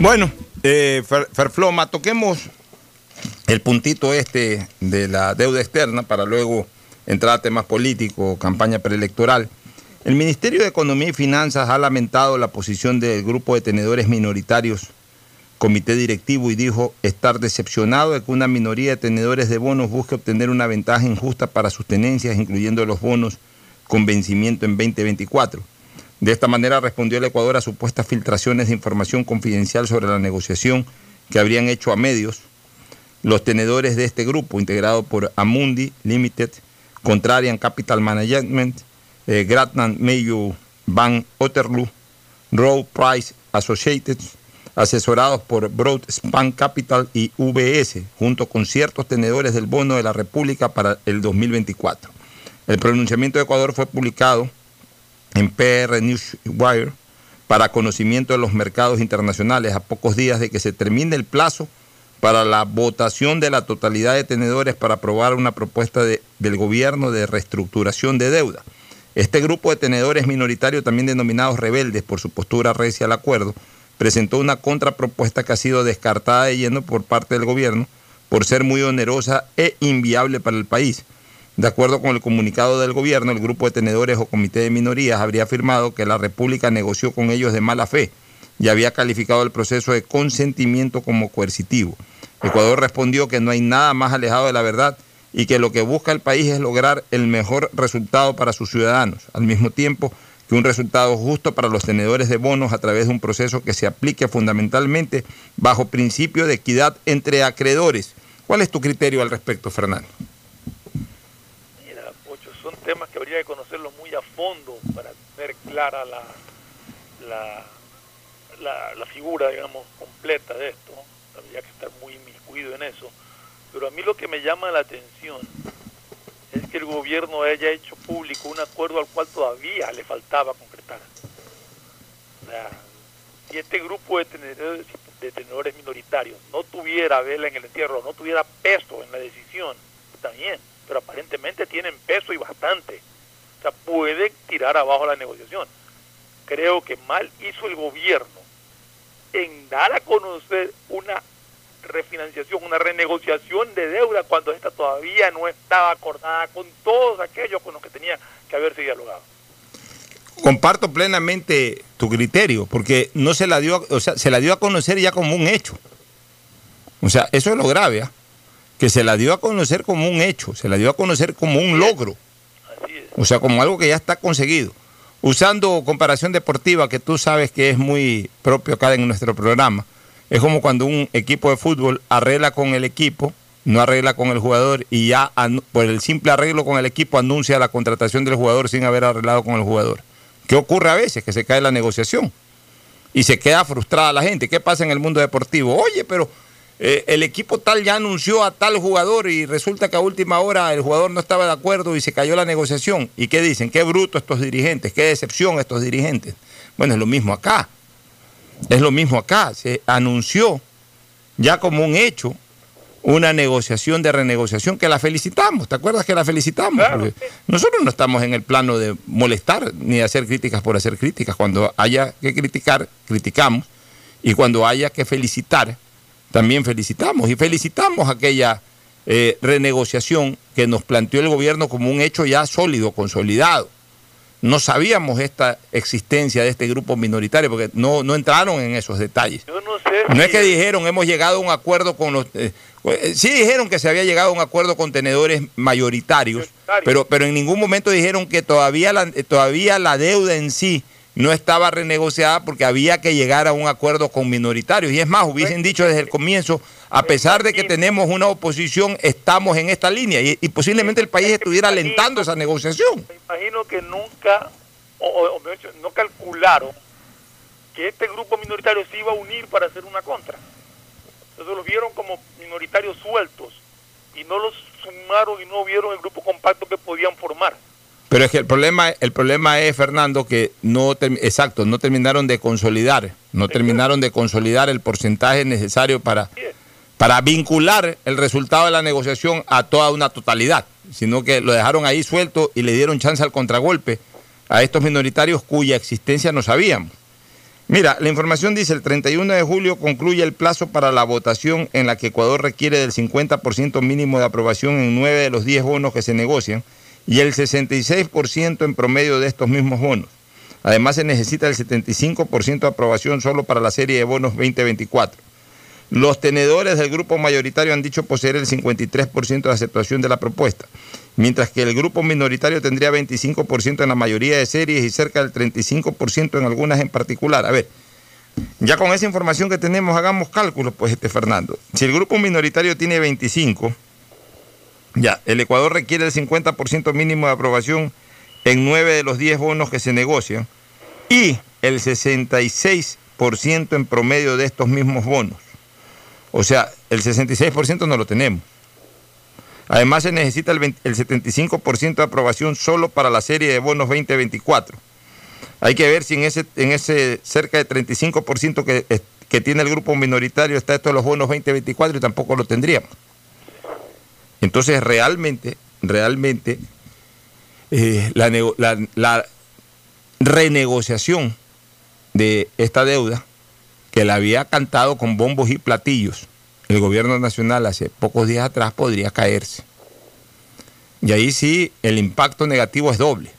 Bueno, eh, Ferfloma, toquemos el puntito este de la deuda externa para luego entrar a temas políticos, campaña preelectoral. El Ministerio de Economía y Finanzas ha lamentado la posición del grupo de tenedores minoritarios, comité directivo, y dijo estar decepcionado de que una minoría de tenedores de bonos busque obtener una ventaja injusta para sus tenencias, incluyendo los bonos con vencimiento en 2024. De esta manera respondió el Ecuador a supuestas filtraciones de información confidencial sobre la negociación que habrían hecho a medios los tenedores de este grupo, integrado por Amundi Limited, Contrarian Capital Management, eh, Gratnan Mayo Van Otterloo, Row Price Associated, asesorados por Broadspan Capital y VS, junto con ciertos tenedores del bono de la República para el 2024. El pronunciamiento de Ecuador fue publicado en PR Newswire para conocimiento de los mercados internacionales a pocos días de que se termine el plazo para la votación de la totalidad de tenedores para aprobar una propuesta del gobierno de reestructuración de deuda. Este grupo de tenedores minoritarios, también denominados rebeldes por su postura recia al acuerdo, presentó una contrapropuesta que ha sido descartada de lleno por parte del gobierno por ser muy onerosa e inviable para el país de acuerdo con el comunicado del gobierno, el grupo de tenedores o comité de minorías habría afirmado que la República negoció con ellos de mala fe y había calificado el proceso de consentimiento como coercitivo. Ecuador respondió que no hay nada más alejado de la verdad y que lo que busca el país es lograr el mejor resultado para sus ciudadanos, al mismo tiempo que un resultado justo para los tenedores de bonos a través de un proceso que se aplique fundamentalmente bajo principio de equidad entre acreedores. ¿Cuál es tu criterio al respecto,
temas que habría que conocerlos muy a fondo para clara la, la, la, la figura, digamos, completa de esto. Habría que estar muy inmiscuido en eso. Pero a mí lo que me llama la atención es que el gobierno haya hecho público un acuerdo al cual todavía le faltaba concretar. Si este grupo de tenedores, de tenedores minoritarios no tuviera vela en el entierro, no tuviera peso en la decisión, está bien, pero aparentemente tienen peso y bastante. Pueden tirar abajo la negociación. Creo que mal hizo el gobierno en dar a conocer una refinanciación, una renegociación de deuda cuando esta todavía no estaba acordada con todos aquellos con los que tenía que haberse dialogado.
Comparto plenamente tu criterio, porque no se la dio, o sea, se la dio a conocer ya como un hecho. O sea, eso es lo grave, ¿ah? que se la dio a conocer como un hecho, se la dio a conocer como un logro. O sea, como algo que ya está conseguido. Usando comparación deportiva, que tú sabes que es muy propio acá en nuestro programa, es como cuando un equipo de fútbol arregla con el equipo, no arregla con el jugador y ya por el simple arreglo con el equipo anuncia la contratación del jugador sin haber arreglado con el jugador. ¿Qué ocurre a veces? Que se cae la negociación y se queda frustrada la gente. ¿Qué pasa en el mundo deportivo? Oye, pero eh, el equipo tal ya anunció a tal jugador y resulta que a última hora el jugador no estaba de acuerdo y se cayó la negociación. ¿Y qué dicen? Qué bruto estos dirigentes, qué decepción estos dirigentes. Bueno, es lo mismo acá. Es lo mismo acá. Se anunció ya como un hecho una negociación de renegociación que la felicitamos. ¿Te acuerdas que la felicitamos? nosotros no estamos en el plano de molestar ni de hacer críticas por hacer críticas. Cuando haya que criticar, criticamos. Y cuando haya que felicitar, también felicitamos. Y felicitamos aquella eh, renegociación que nos planteó el gobierno como un hecho ya sólido, consolidado. No sabíamos esta existencia de este grupo minoritario porque no, no entraron en esos detalles. no, es que dijeron hemos llegado a un acuerdo con los... Eh, eh, sí dijeron que se había llegado a un acuerdo con tenedores mayoritarios, pero, pero en ningún momento dijeron que todavía la, todavía la deuda en sí no estaba renegociada porque había que llegar a un acuerdo con minoritarios. Y es más, hubiesen dicho desde el comienzo, a pesar de que tenemos una oposición, estamos en esta línea y, posiblemente el país estuviera alentando esa negociación.
Me imagino que nunca, o, no calcularon que este grupo minoritario se iba a unir para hacer una contra. Entonces los vieron como minoritarios sueltos y no los sumaron y no vieron el grupo compacto que podían formar.
Pero es que el problema, el problema es, Fernando, que no, exacto, no terminaron de consolidar, no terminaron de consolidar el porcentaje necesario para, para vincular el resultado de la negociación a toda una totalidad, sino que lo dejaron ahí suelto y le dieron chance al contragolpe a estos minoritarios cuya existencia no sabíamos. Mira, la información dice, el 31 de julio concluye el plazo para la votación en la que Ecuador requiere del 50% mínimo de aprobación en nueve de los 10 bonos que se negocian y el 66% en promedio de estos mismos bonos. Además se necesita el 75% de aprobación solo para la serie de bonos 2024. Los tenedores del grupo mayoritario han dicho poseer el 53% de aceptación de la propuesta, mientras que el grupo minoritario tendría 25% en la mayoría de series y cerca del 35% en algunas en particular. A ver, ya con esa información que tenemos, hagamos cálculos, pues, este Fernando. Si el grupo minoritario tiene 25, ya, el Ecuador requiere el 50% mínimo de aprobación en 9 de los 10 bonos que se negocian y el 66% en promedio de estos mismos bonos. O sea, el 66% no lo tenemos. Además se necesita el, 75% de aprobación solo para la serie de bonos 2024. Hay que ver si en ese, en ese cerca de 35% que, que tiene el grupo minoritario está esto de los bonos 2024 y tampoco lo tendríamos. Entonces, realmente, realmente, eh, la, renegociación de esta deuda, que la había cantado con bombos y platillos el gobierno nacional hace pocos días atrás, podría caerse. Y ahí sí el impacto negativo es doble,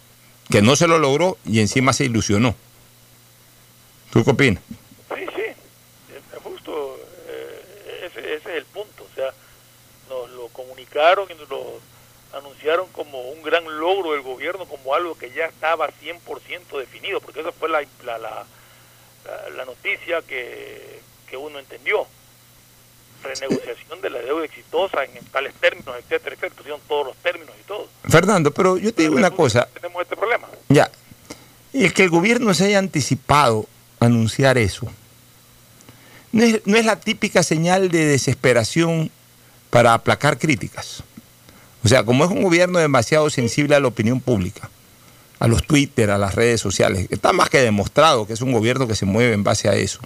que no se lo logró y encima se ilusionó. ¿Tú qué opinas?
Sí, sí, es justo, eh, ese, ese es el punto. O sea, comunicaron y nos lo anunciaron como un gran logro del gobierno, como algo que ya estaba 100% definido, porque esa fue la, la, la, noticia que, que, uno entendió. Renegociación de la deuda exitosa en, tales términos, etcétera, etcétera, pusieron todos los términos y todo.
Fernando, pero yo te digo una cosa.
Tenemos este problema.
Ya. Y el que el gobierno se haya anticipado a anunciar eso, no es, no es la típica señal de desesperación para aplacar críticas. O sea, como es un gobierno demasiado sensible a la opinión pública, a los Twitter, a las redes sociales, está más que demostrado que es un gobierno que se mueve en base a eso.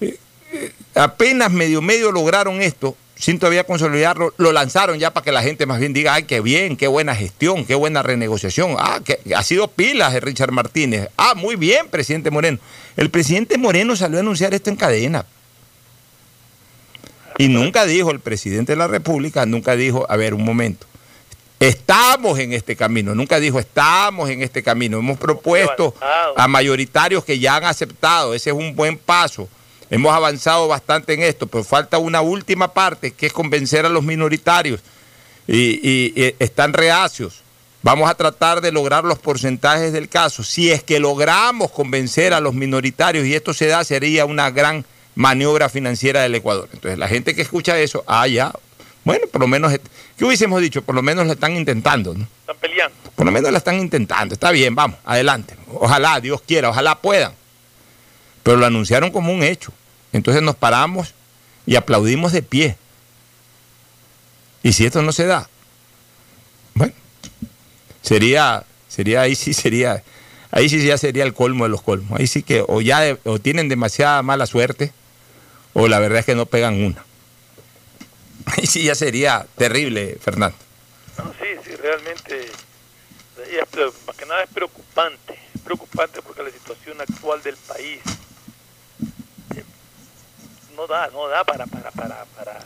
Eh, eh, apenas medio medio lograron esto, sin todavía consolidarlo, lo lanzaron ya para que la gente más bien diga, ay, qué bien, qué buena gestión, qué buena renegociación. Ah, que ha sido pilas de Richard Martínez. Ah, muy bien, presidente Moreno. El presidente Moreno salió a anunciar esto en cadena. Y nunca dijo el presidente de la República, nunca dijo, a ver, un momento. Estamos en este camino, nunca dijo estamos en este camino. Hemos propuesto a mayoritarios que ya han aceptado, ese es un buen paso. Hemos avanzado bastante en esto, pero falta una última parte que es convencer a los minoritarios y, y- y están reacios. Vamos a tratar de lograr los porcentajes del caso. Si es que logramos convencer a los minoritarios y esto se da, sería una gran maniobra financiera del Ecuador. Entonces, la gente que escucha eso, ah, ya, bueno, por lo menos, ¿qué hubiésemos dicho? Por lo menos lo están intentando, ¿no?
Están peleando.
Por lo menos la están intentando. Está bien, vamos, adelante. Ojalá, Dios quiera, ojalá puedan. Pero lo anunciaron como un hecho. Entonces nos paramos y aplaudimos de pie. Y si esto no se da, bueno, sería, sería, ahí sí sería, ahí sí ya sería el colmo de los colmos. Ahí sí que o ya o tienen demasiada mala suerte, o la verdad es que no pegan una. Ahí sí ya sería terrible, Fernando.
No, sí, sí, realmente, y pre- más que nada es preocupante, es preocupante porque la situación actual del país eh, no da, no da para, para, para, para,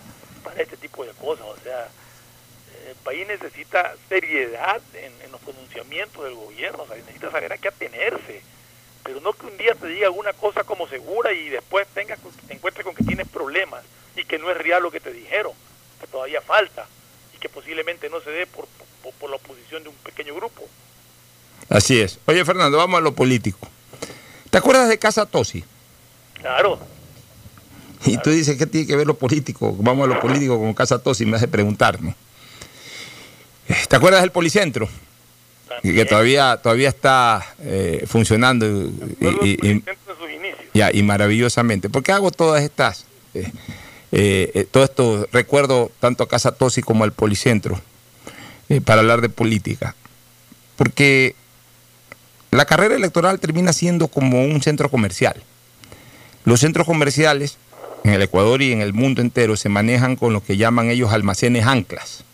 para este tipo de cosas, o sea, eh, el país necesita seriedad en, en los pronunciamientos del gobierno, o sea, necesita saber a qué atenerse, pero no que un día te diga alguna cosa como segura y después tengas, te encuentres con que tienes problemas y que no es real lo que te dijeron, que todavía falta y que posiblemente no se dé por, por, por la oposición de un pequeño grupo.
Así es. Oye, Fernando, vamos a lo político. ¿Te acuerdas de Casa Tosi?
Claro,
Y tú dices, ¿qué tiene que ver lo político? Vamos a lo político con Casa Tosi, me hace preguntar, ¿no? Eh, ¿Te acuerdas del Policentro? Que, que todavía, todavía está eh, funcionando y, y- y- ya, y maravillosamente. ¿Por qué hago todas estas? eh, eh, eh, todo esto recuerdo tanto a Casa Tosi como al Policentro para hablar de política. Porque la carrera electoral termina siendo como un centro comercial. Los centros comerciales en el Ecuador y en el mundo entero se manejan con lo que llaman ellos almacenes anclas.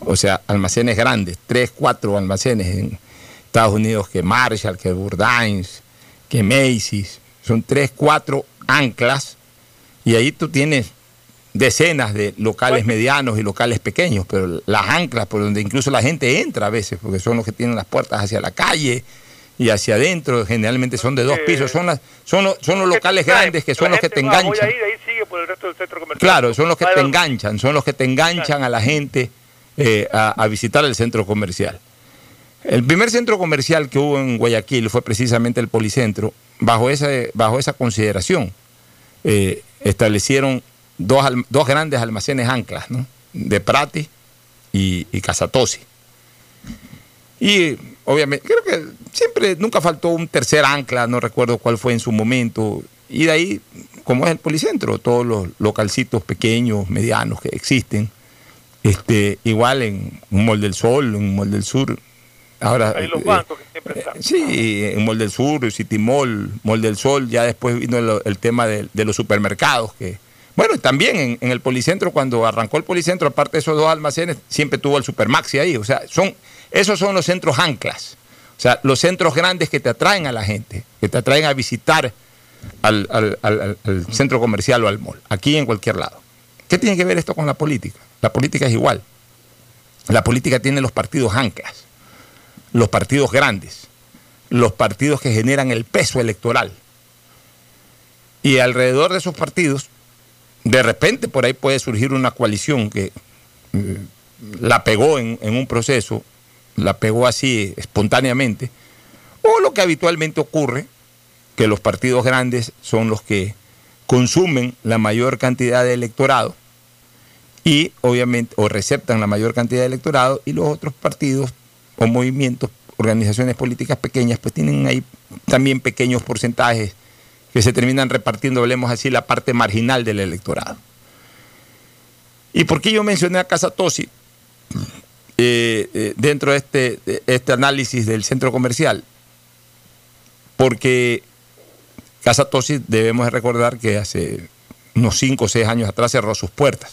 O sea, almacenes grandes, tres, cuatro almacenes en Estados Unidos que Marshall, que Bourdain's, que Macy's. Son tres, cuatro anclas y ahí tú tienes decenas de locales medianos y locales pequeños, pero las anclas por donde incluso la gente entra a veces, porque son los que tienen las puertas hacia la calle y hacia adentro, generalmente son de dos pisos, son, las, son, los, son los locales grandes que son los que te enganchan. Claro, son los que te enganchan, son los que te enganchan a la gente eh, a, visitar el centro comercial. El primer centro comercial que hubo en Guayaquil fue precisamente el Policentro, bajo esa, bajo esa consideración. eh, establecieron dos, dos grandes almacenes anclas, ¿no? de Prati y, y Casatosi. Y obviamente, creo que siempre, nunca faltó un tercer ancla, no recuerdo cuál fue en su momento. Y de ahí, como es el Policentro, todos los localcitos pequeños, medianos que existen, este, igual en un Mall del Sol, en un Mall del Sur. Ahora,
los
eh,
bancos que siempre están.
Sí, en Mall del Sur, City Mall, Mall del Sol, ya después vino el, el tema de, de los supermercados, que bueno, y también en, en el Policentro, cuando arrancó el Policentro, aparte de esos dos almacenes, siempre tuvo el Supermaxi ahí, o sea, son, esos son los centros anclas, o sea, los centros grandes que te atraen a la gente, que te atraen a visitar al, al- al- al- al centro comercial o al mall, aquí en cualquier lado. ¿Qué tiene que ver esto con la política? La política es igual. La política tiene los partidos anclas, los partidos grandes, los partidos que generan el peso electoral. Y alrededor de esos partidos, de repente por ahí puede surgir una coalición que eh, la pegó en, en un proceso, la pegó así espontáneamente, o lo que habitualmente ocurre, que los partidos grandes son los que consumen la mayor cantidad de electorado y obviamente o receptan la mayor cantidad de electorado y los otros partidos o movimientos organizaciones políticas pequeñas, pues tienen ahí también pequeños porcentajes que se terminan repartiendo, hablemos así, la parte marginal del electorado. ¿Y por qué yo mencioné a Casa Tosi eh, eh, dentro de este, de este análisis del centro comercial? Porque Casa Tosi debemos de recordar que hace unos 5 o 6 años atrás cerró sus puertas.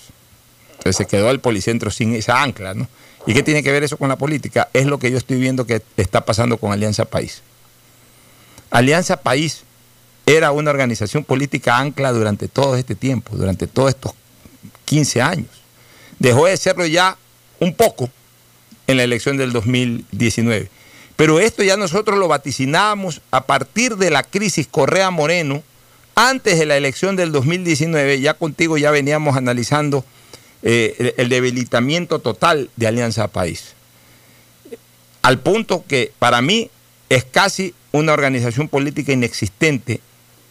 Entonces se quedó el policentro sin esa ancla, ¿no? ¿Y qué tiene que ver eso con la política? Es lo que yo estoy viendo que está pasando con Alianza País. Alianza País era una organización política ancla durante todo este tiempo, durante todos estos 15 años. Dejó de serlo ya un poco en la elección del 2019. Pero esto ya nosotros lo vaticinábamos a partir de la crisis Correa Moreno, antes de la elección del 2019, ya contigo ya veníamos analizando eh, el, debilitamiento total de Alianza País. Al punto que para mí es casi una organización política inexistente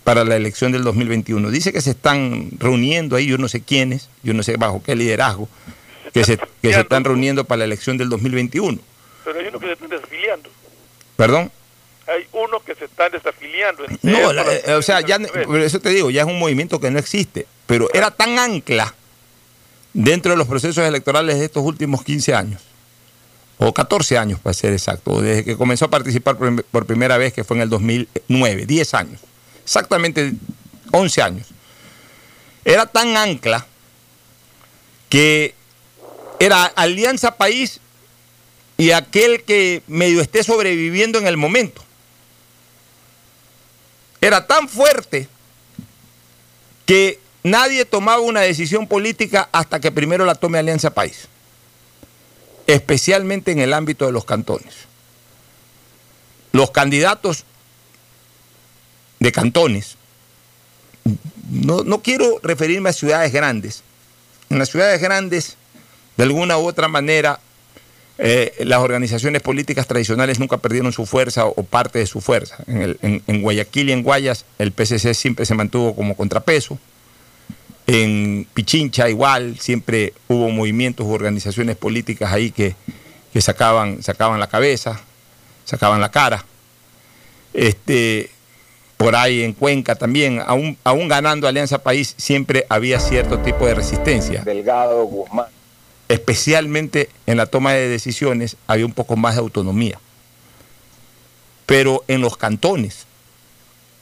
para la elección del 2021. Dice que se están reuniendo ahí, yo no sé quiénes, yo no sé bajo qué liderazgo, que se, que se están reuniendo para la elección del 2021.
Pero hay unos que se están desafiliando.
¿Perdón?
Hay unos que se están desafiliando.
No, la- eh, o sea, ya, eso te digo, ya es un movimiento que no existe, pero era tan ancla dentro de los procesos electorales de estos últimos 15 años, o 14 años para ser exacto, desde que comenzó a participar por, primera vez, que fue en el 2009, 10 años, exactamente 11 años. Era tan ancla que era Alianza País y aquel que medio esté sobreviviendo en el momento. Era tan fuerte que nadie tomaba una decisión política hasta que primero la tome Alianza País, especialmente en el ámbito de los cantones. Los candidatos de cantones, no, no quiero referirme a ciudades grandes, en las ciudades grandes, de alguna u otra manera, eh, las organizaciones políticas tradicionales nunca perdieron su fuerza o parte de su fuerza. En, en Guayaquil y en Guayas el PCC siempre se mantuvo como contrapeso. En Pichincha igual, siempre hubo movimientos u organizaciones políticas ahí que, que sacaban, sacaban la cabeza, sacaban la cara. Este, por ahí en Cuenca también, aún, aún ganando Alianza País, siempre había cierto tipo de resistencia.
Delgado, Guzmán.
Especialmente en la toma de decisiones había un poco más de autonomía. Pero en los cantones,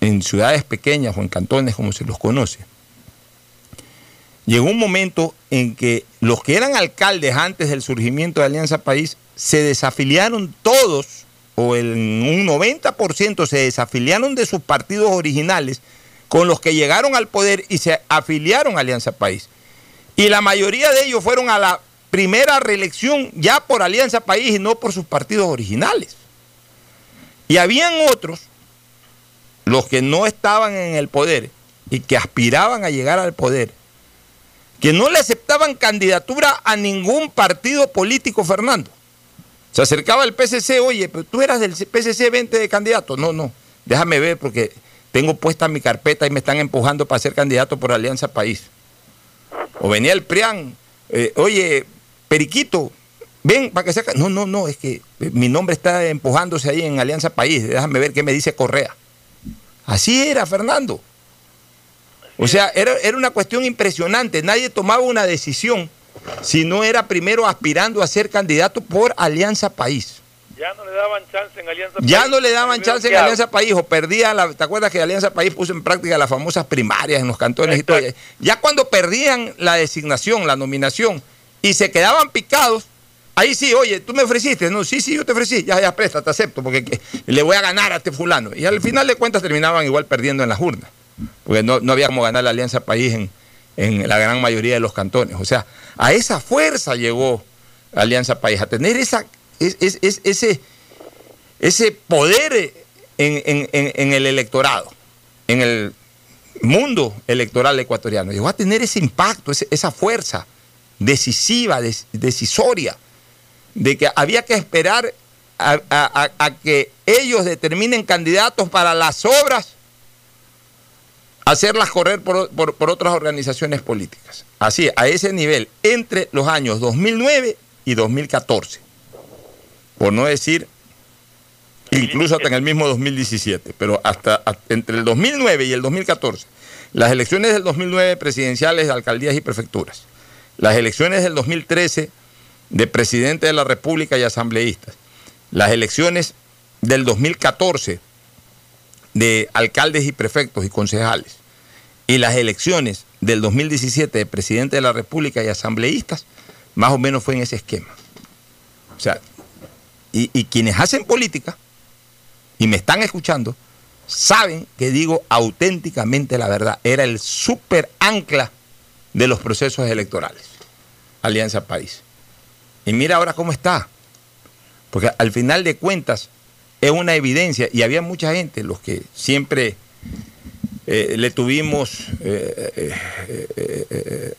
en ciudades pequeñas o en cantones como se los conoce, llegó un momento en que los que eran alcaldes antes del surgimiento de Alianza País se desafiliaron todos, o en un 90% se desafiliaron de sus partidos originales con los que llegaron al poder y se afiliaron a Alianza País. Y la mayoría de ellos fueron a la primera reelección ya por Alianza País y no por sus partidos originales. Y habían otros, los que no estaban en el poder y que aspiraban a llegar al poder, que no le aceptaban candidatura a ningún partido político, Fernando. Se acercaba el PCC, oye, pero tú eras del PCC 20 de candidato. No, no, déjame ver porque tengo puesta mi carpeta y me están empujando para ser candidato por Alianza País. O venía el PRIAN, eh, oye, Periquito, ven para que sea... No, no, no, es que eh, mi nombre está empujándose ahí en Alianza País, déjame ver qué me dice Correa. Así era, Fernando. O sea, era, era una cuestión impresionante. Nadie tomaba una decisión si no era primero aspirando a ser candidato por Alianza País.
Ya no le daban chance en Alianza
Ya
País.
no le daban chance en. Alianza País o perdían, la, ¿te acuerdas que Alianza País puso en práctica las famosas primarias en los cantones y todo? Ya cuando perdían la designación, la nominación y se quedaban picados, ahí sí, oye, tú me ofreciste, no, sí, sí, yo te ofrecí, ya, ya, presta, te acepto, porque que- le voy a ganar a este fulano. Y al final de cuentas terminaban igual perdiendo en las urnas, porque no, no había como ganar la Alianza País en, en la gran mayoría de los cantones. O sea, a esa fuerza llegó Alianza País, a tener esa, es- es- es- ese, ese poder en, en- el electorado, en el mundo electoral ecuatoriano. Llegó a tener ese impacto, esa fuerza decisiva, decisoria, de que había que esperar a- a que ellos determinen candidatos para las obras, hacerlas correr por, por- por otras organizaciones políticas. Así, a ese nivel, entre los años 2009 y 2014. Por no decir incluso hasta en el mismo 2017, pero hasta, entre el 2009 y el 2014, las elecciones del 2009 presidenciales de alcaldías y prefecturas, las elecciones del 2013 de presidente de la República y asambleístas, las elecciones del 2014 de alcaldes y prefectos y concejales y las elecciones del 2017 de presidente de la República y asambleístas, más o menos fue en ese esquema. O sea, y, y quienes hacen política y me están escuchando, saben que digo auténticamente la verdad. Era el super ancla de los procesos electorales. Alianza País. Y mira ahora cómo está. Porque al final de cuentas es una evidencia y había mucha gente, los que siempre eh, le tuvimos, eh, eh,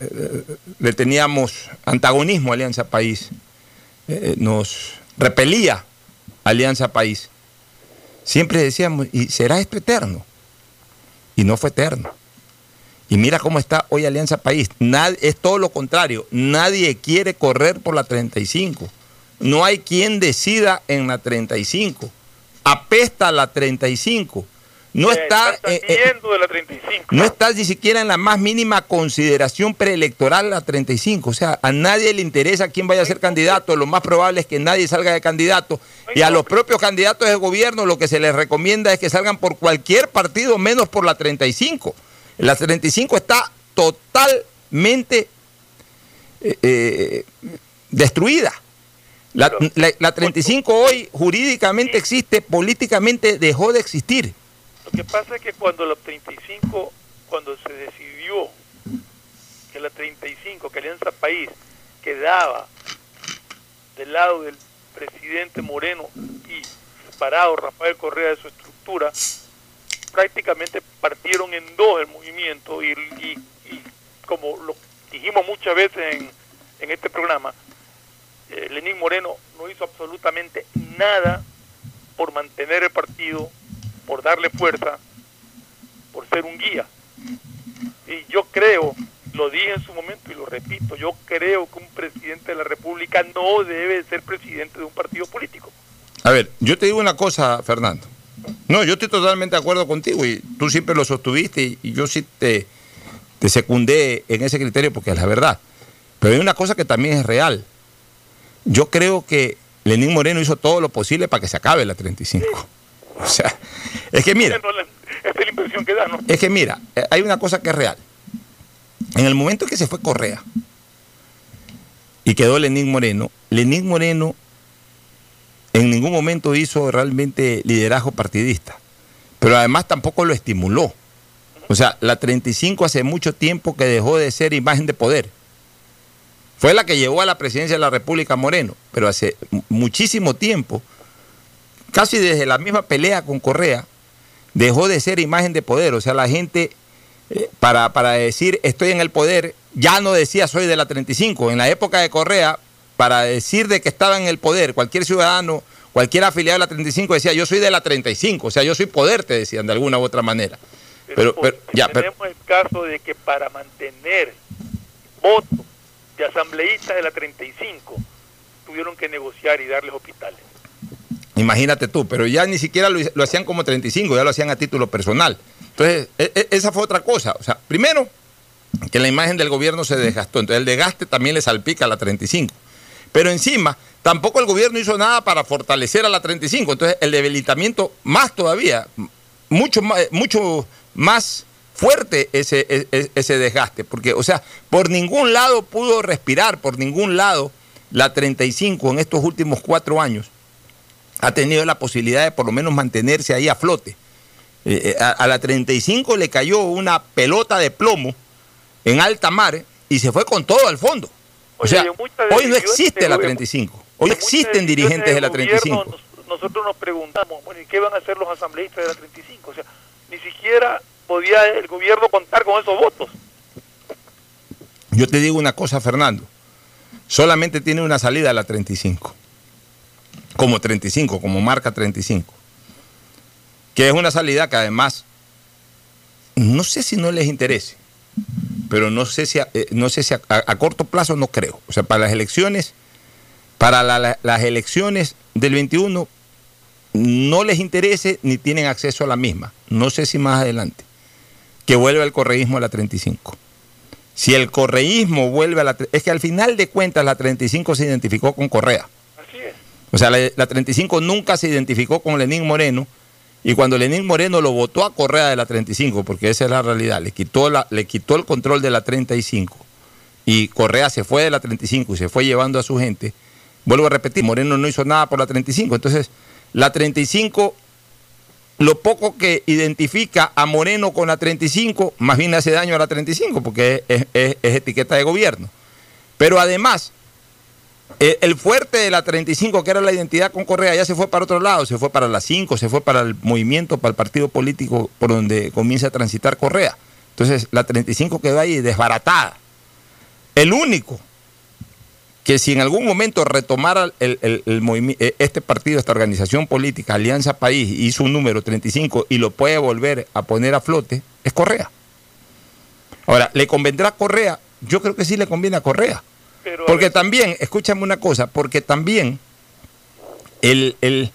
le teníamos antagonismo a Alianza País, nos repelía Alianza País. Siempre decíamos, ¿y será esto eterno? Y no fue eterno. Y mira cómo está hoy Alianza País. Es todo lo contrario. Nadie quiere correr por la 35. No hay quien decida en la 35. Apesta la 35. No está, eh, eh,
Yendo de la 35.
no está ni siquiera en la más mínima consideración preelectoral la 35. O sea, a nadie le interesa quién vaya a ser candidato. Lo más probable es que nadie salga de candidato. Y a los propios candidatos de gobierno lo que se les recomienda es que salgan por cualquier partido menos por la 35. La 35 está totalmente eh, destruida. La, la- la 35 hoy jurídicamente existe, políticamente dejó de existir.
Lo que pasa es que cuando la 35, cuando se decidió que la 35, que Alianza País quedaba del lado del presidente Moreno y separado Rafael Correa de su estructura, prácticamente partieron en dos el movimiento y, y- y como lo dijimos muchas veces en, en este programa, eh, Lenín Moreno no hizo absolutamente nada por mantener el partido, por darle fuerza, por ser un guía. Y yo creo, lo dije en su momento y lo repito, yo creo que un presidente de la República no debe ser presidente de un partido político.
A ver, yo te digo una cosa, Fernando. No, yo estoy totalmente de acuerdo contigo y tú siempre lo sostuviste y, yo sí te, te secundé en ese criterio porque es la verdad. Pero hay una cosa que también es real. Yo creo que Lenín Moreno hizo todo lo posible para que se acabe la 35. O sea, es que mira,
es la impresión que da, ¿no?
es que mira, eh, hay una cosa que es real. En el momento que se fue Correa y quedó Lenín Moreno, Lenín Moreno en ningún momento hizo realmente liderazgo partidista, pero además tampoco lo estimuló. O sea, la 35 hace mucho tiempo que dejó de ser imagen de poder. Fue la que llevó a la presidencia de la República Moreno, pero hace mu- muchísimo tiempo, casi desde la misma pelea con Correa, dejó de ser imagen de poder. O sea, la gente, eh, para, para decir estoy en el poder, ya no decía soy de la 35. En la época de Correa, para decir de que estaba en el poder, cualquier ciudadano, cualquier afiliado de la 35 decía yo soy de la 35. O sea, yo soy poder, te decían de alguna u otra manera. Pero, pero, ya, pero,
Tenemos el caso de que para mantener votos de asambleístas de la 35 tuvieron que negociar y darles hospitales.
Imagínate tú, pero ya ni siquiera lo, lo hacían como 35, ya lo hacían a título personal. Entonces, e- e- esa fue otra cosa. O sea, primero, que la imagen del gobierno se desgastó. Entonces, el desgaste también le salpica a la 35. Pero encima, tampoco el gobierno hizo nada para fortalecer a la 35. Entonces, el debilitamiento más todavía, mucho más, mucho más fuerte ese, e- e- ese desgaste. Porque, o sea, por ningún lado pudo respirar, por ningún lado la 35 en estos últimos cuatro años ha tenido la posibilidad de por lo menos mantenerse ahí a flote. Eh, eh, a, a la 35 le cayó una pelota de plomo en alta mar y se fue con todo al fondo. O sea, hoy no existe la
gobierno-
35. Hoy
En
existen dirigentes de la
decisiones
35.
gobierno, nos- nosotros nos preguntamos, bueno, ¿y qué van a hacer los asambleístas de la 35? O sea, ni siquiera podía el gobierno contar con esos votos.
Yo te digo una cosa, Fernando. Solamente tiene una salida la 35. Como 35, como marca 35. Que es una salida que además, no sé si no les interese, pero no sé si, a, eh, no sé si a, a- a corto plazo no creo. O sea, para las elecciones, para la- la- las elecciones del 21, no les interese ni tienen acceso a la misma. No sé si más adelante. Que vuelva el correísmo a la 35. Si el correísmo vuelve a la... Es que al final de cuentas la 35 se identificó con Correa.
Así es.
O sea, la, la 35 nunca se identificó con Lenín Moreno. Y cuando Lenín Moreno lo votó a Correa de la 35, porque esa es la realidad, le quitó, la, le quitó el control de la 35 y Correa se fue de la 35 y se fue llevando a su gente, vuelvo a repetir, Moreno no hizo nada por la 35. Entonces, la 35, lo poco que identifica a Moreno con la 35, más bien hace daño a la 35, porque es, es- etiqueta de gobierno. Pero además, eh, el fuerte de la 35, que era la identidad con Correa, ya se fue para otro lado, se fue para la 5, se fue para el movimiento, para el partido político por donde comienza a transitar Correa. Entonces, la 35 quedó ahí desbaratada. El único que si en algún momento retomara el, el- eh, este partido, esta organización política, Alianza País, hizo un número 35 y lo puede volver a poner a flote, es Correa. Ahora, ¿le convendrá a Correa? Yo creo que sí le conviene a Correa. Porque también, escúchame una cosa, porque también el, el-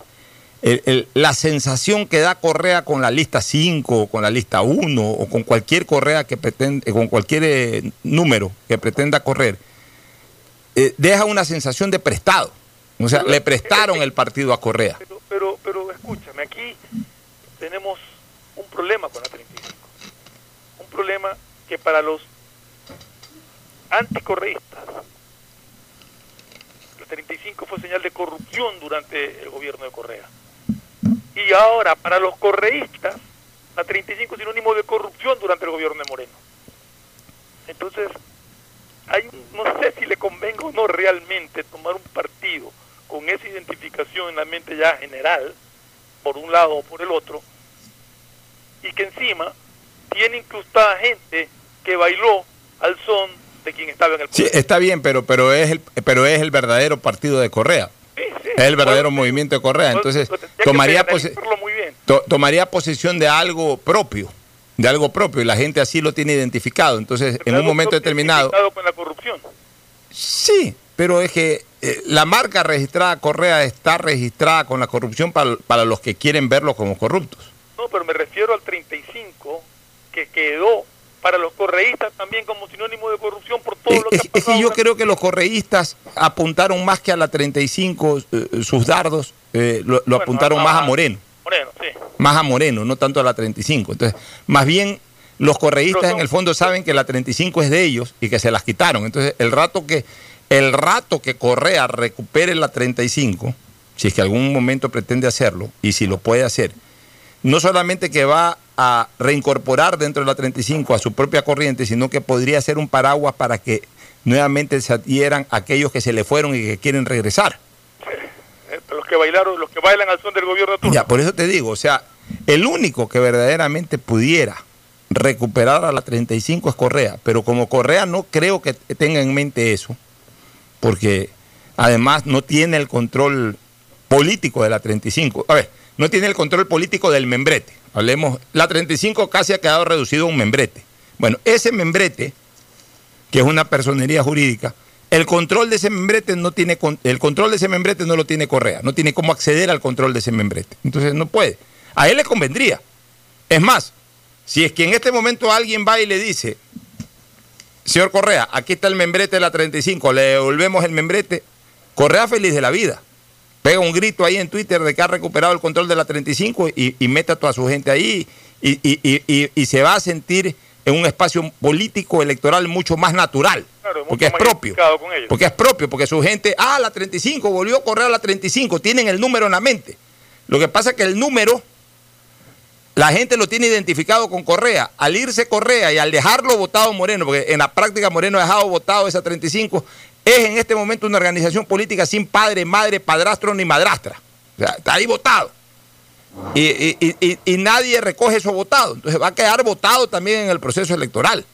el- el- la sensación que da Correa con la lista 5, o con la lista 1, o con cualquier Correa que pretende, con cualquier eh, número que pretenda correr, eh, deja una sensación de prestado. O sea, le prestaron el partido a Correa.
Pero, pero escúchame, aquí tenemos un problema con la 35. Un problema que para los anticorreístas, la 35 fue señal de corrupción durante el gobierno de Correa. Y ahora, para los correístas, la 35 es sinónimo de corrupción durante el gobierno de Moreno. Entonces, hay, no sé si le convenga o no realmente tomar un partido con esa identificación en la mente ya general, por un lado o por el otro, y que encima tiene incrustada gente que bailó al son de quien estaba en el
Sí, está bien, pero, pero, es el, pero es el verdadero partido de Correa. Es el verdadero movimiento de Correa. Entonces, tomaría, pose- to- tomaría posesión de algo propio, de algo propio, y la gente así lo tiene identificado. Entonces, en un momento determinado.
Con la corrupción.
Sí, pero es que eh, la marca registrada Correa está registrada con la corrupción para, para los que quieren verlo como corruptos.
No, pero me refiero al 35 que quedó para los correístas también como sinónimo de corrupción por todo lo que
Es, es que yo creo que los correístas apuntaron más que a la 35, eh, sus dardos, eh, lo, lo apuntaron más a Moreno.
Moreno, sí.
más a Moreno, no tanto a la 35. Entonces, más bien los correístas en el fondo saben que la 35 es de ellos y que se las quitaron. Entonces, el rato que el rato que Correa recupere la 35, si es que algún momento pretende hacerlo y si lo puede hacer, no solamente que va a reincorporar dentro de la 35 a su propia corriente, sino que podría ser un paraguas para que nuevamente se adhieran aquellos que se le fueron y que quieren regresar.
Eh, los que bailaron, los que bailan al son del gobierno de turno.
Ya, por eso te digo, o sea, el único que verdaderamente pudiera recuperar a la 35 es Correa, pero como Correa no creo que tenga en mente eso, porque además no tiene el control político de la 35. A ver, no tiene el control político del membrete. Hablemos, la 35 casi ha quedado reducido a un membrete. Bueno, ese membrete, que es una personería jurídica, el control de ese membrete no tiene el control de ese membrete no lo tiene Correa, no tiene cómo acceder al control de ese membrete. Entonces no puede. A él le convendría. Es más, si es que en este momento alguien va y le dice, señor Correa, aquí está el membrete de la 35, le devolvemos el membrete, Correa feliz de la vida. Pega un grito ahí en Twitter de que ha recuperado el control de la 35 y, y mete a toda su gente ahí y se va a sentir en un espacio político electoral mucho más natural.
Claro,
porque es propio.
con ellos.
Porque es propio, porque su gente, ah, la 35, volvió a correr a la 35, tienen el número en la mente. Lo que pasa es que el número, la gente lo tiene identificado con Correa. Al irse Correa y al dejarlo votado Moreno, porque en la práctica Moreno ha dejado votado esa 35, es en este momento una organización política sin padre, madre, padrastro ni madrastra. O sea, está ahí votado. Y, y- y- y- y nadie recoge eso votado. Entonces va a quedar votado también en el proceso electoral.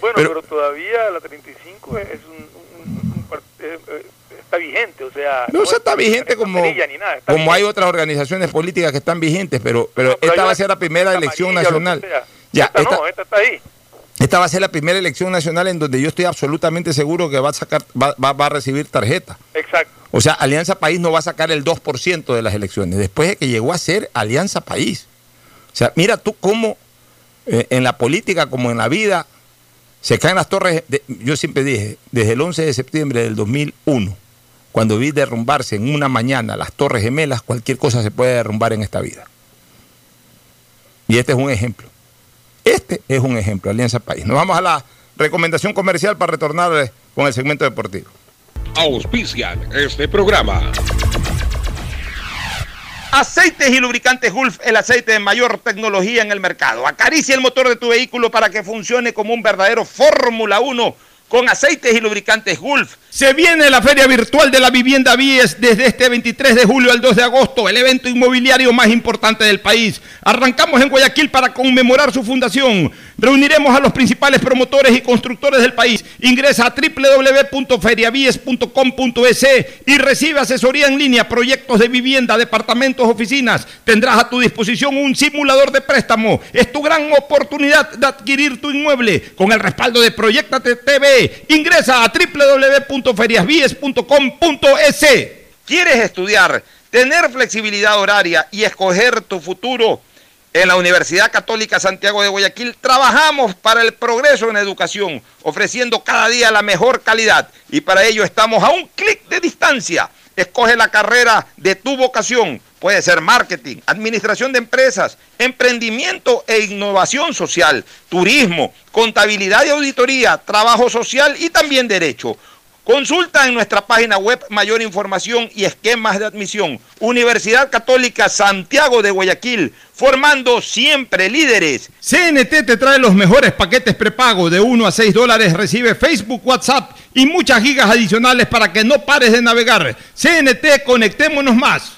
Bueno,
Pero-
pero, todavía la 35 es un, un- un eh, eh, está vigente, o sea,
No, o sea,
es-
está vigente como,
nada, está
como hay otras organizaciones políticas que están vigentes, pero, pero
pero
esta va a ser la primera elección nacional. Ya,
esta,
esta-
no, esta está ahí.
esta va a ser la primera elección nacional en donde yo estoy absolutamente seguro que va a sacar, va, va- va a recibir tarjeta.
Exacto.
O sea, Alianza País no va a sacar el 2% de las elecciones, después de que llegó a ser Alianza País. O sea, mira tú cómo eh, en la política como en la vida se caen las torres. yo siempre dije, desde el 11 de septiembre del 2001, cuando vi derrumbarse en una mañana las torres gemelas, cualquier cosa se puede derrumbar en esta vida. Y este es un ejemplo. Este es un ejemplo, Alianza País. Nos vamos a la recomendación comercial para retornar eh, con el segmento deportivo.
Auspician este programa.
Aceites y lubricantes Gulf, el aceite de mayor tecnología en el mercado. Acaricia el motor de tu vehículo para que funcione como un verdadero Fórmula 1 con aceites y lubricantes Gulf. Se viene la Feria Virtual de la Vivienda Vies desde este 23 de julio al 2 de agosto, el evento inmobiliario más importante del país. Arrancamos en Guayaquil para conmemorar su fundación. Reuniremos a los principales promotores y constructores del país. Ingresa a www.feriavies.com.es y recibe asesoría en línea, proyectos de vivienda, departamentos, oficinas. Tendrás a tu disposición un simulador de préstamo. Es tu gran oportunidad de adquirir tu inmueble con el respaldo de Proyectate TV. Ingresa a www.feriasvies.com.es. ¿Quieres estudiar, tener flexibilidad horaria y escoger tu futuro? En la Universidad Católica Santiago de Guayaquil trabajamos para el progreso en educación, ofreciendo cada día la mejor calidad y para ello estamos a un clic de distancia. Escoge la carrera de tu vocación. Puede ser marketing, administración de empresas, emprendimiento e innovación social, turismo, contabilidad y auditoría, trabajo social y también derecho. Consulta en nuestra página web mayor información y esquemas de admisión. Universidad Católica Santiago de Guayaquil, formando siempre líderes. CNT te trae los mejores paquetes prepago de 1 a 6 dólares. Recibe Facebook, WhatsApp y muchas gigas adicionales para que no pares de navegar. CNT, conectémonos más.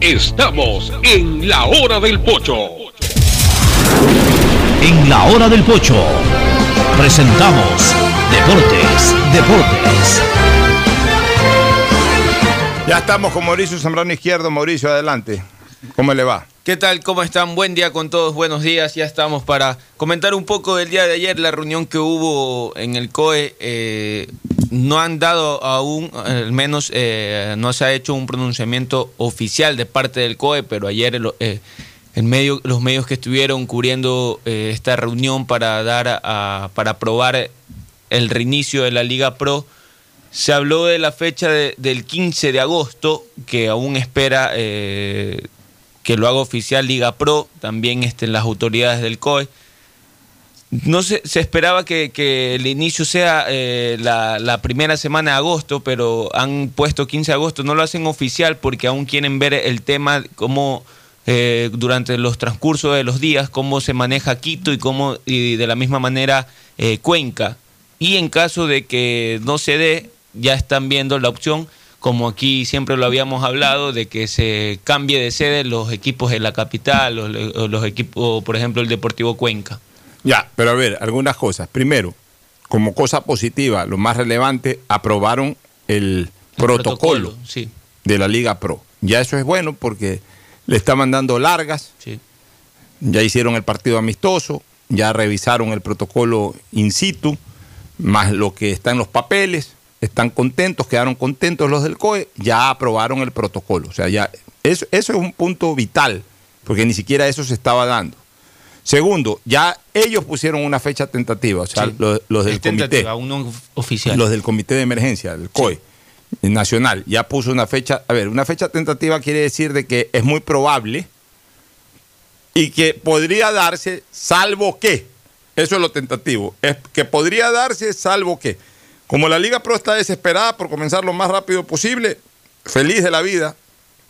Estamos en la hora del pocho.
En la hora del pocho presentamos Deportes, Deportes.
Ya estamos con Mauricio Zambrano Izquierdo. Mauricio, adelante. ¿Cómo le va?
¿Qué tal? ¿Cómo están? Buen día con todos, buenos días. Ya estamos para comentar un poco del día de ayer, la reunión que hubo en el COE. eh, no han dado aún, al menos eh, no se ha hecho un pronunciamiento oficial de parte del COE, pero ayer lo- eh, en medio, los medios que estuvieron cubriendo eh, esta reunión para dar a- para aprobar el reinicio de la Liga Pro, se habló de la fecha de- del 15 de agosto, que aún espera eh, que lo haga oficial Liga Pro, también estén las autoridades del COE. No se, se esperaba que, el inicio sea eh, la, primera semana de agosto, pero han puesto 15 de agosto, no lo hacen oficial porque aún quieren ver el tema, cómo eh, durante los transcursos de los días, cómo se maneja Quito y cómo y de la misma manera eh, Cuenca. Y en caso de que no se dé, ya están viendo la opción, como aquí siempre lo habíamos hablado, de que se cambie de sede los equipos de la capital, los, los equipos, por ejemplo, el Deportivo Cuenca.
Ya, pero a ver, algunas cosas. Primero, como cosa positiva, lo más relevante, aprobaron el, protocolo,
sí.
de la Liga Pro. Ya eso es bueno porque le estaban dando largas,
Sí.
ya hicieron el partido amistoso, ya revisaron el protocolo in situ, más lo que está en los papeles, están contentos, quedaron contentos los del COE, ya aprobaron el protocolo. O sea, ya eso, eso es un punto vital, porque ni siquiera eso se estaba dando. Segundo, ya ellos pusieron una fecha tentativa, o sea,
Sí.
los, los del
Es
comité.
tentativa, aún no oficial.
Los del comité de emergencia, del COE nacional, ya puso una fecha. A ver, una fecha tentativa quiere decir de que es muy probable y que podría darse, salvo que Eso es lo tentativo. Es que podría darse, salvo que, como la Liga Pro está desesperada por comenzar lo más rápido posible, feliz de la vida,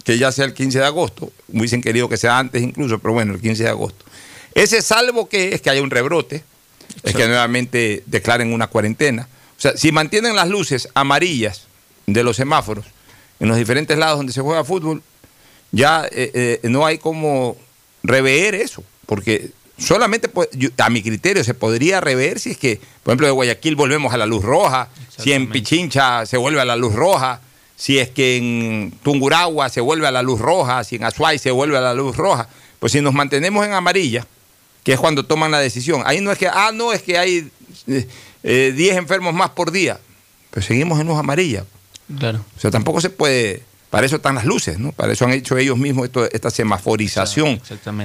que ya sea el 15 de agosto. Hubiesen querido que sea antes incluso, pero bueno, el 15 de agosto. Ese salvo que es que haya un rebrote, es que nuevamente declaren una cuarentena. O sea, si mantienen las luces amarillas de los semáforos en los diferentes lados donde se juega fútbol, ya eh, eh, no hay como rever eso, porque solamente pues, yo- a mi criterio se podría rever si es que, por ejemplo, de Guayaquil volvemos a la luz roja, si en Pichincha se vuelve a la luz roja, si es que en Tunguragua se vuelve a la luz roja, si en Azuay se vuelve a la luz roja, pues si nos mantenemos en amarilla, que es cuando toman la decisión, ahí no es que, ah, no, es que hay eh, eh, 10 enfermos más por día, pero seguimos en luz amarilla.
Claro.
O sea, tampoco se puede. Para eso están las luces, ¿no? Para eso han hecho ellos mismos esto- esta semaforización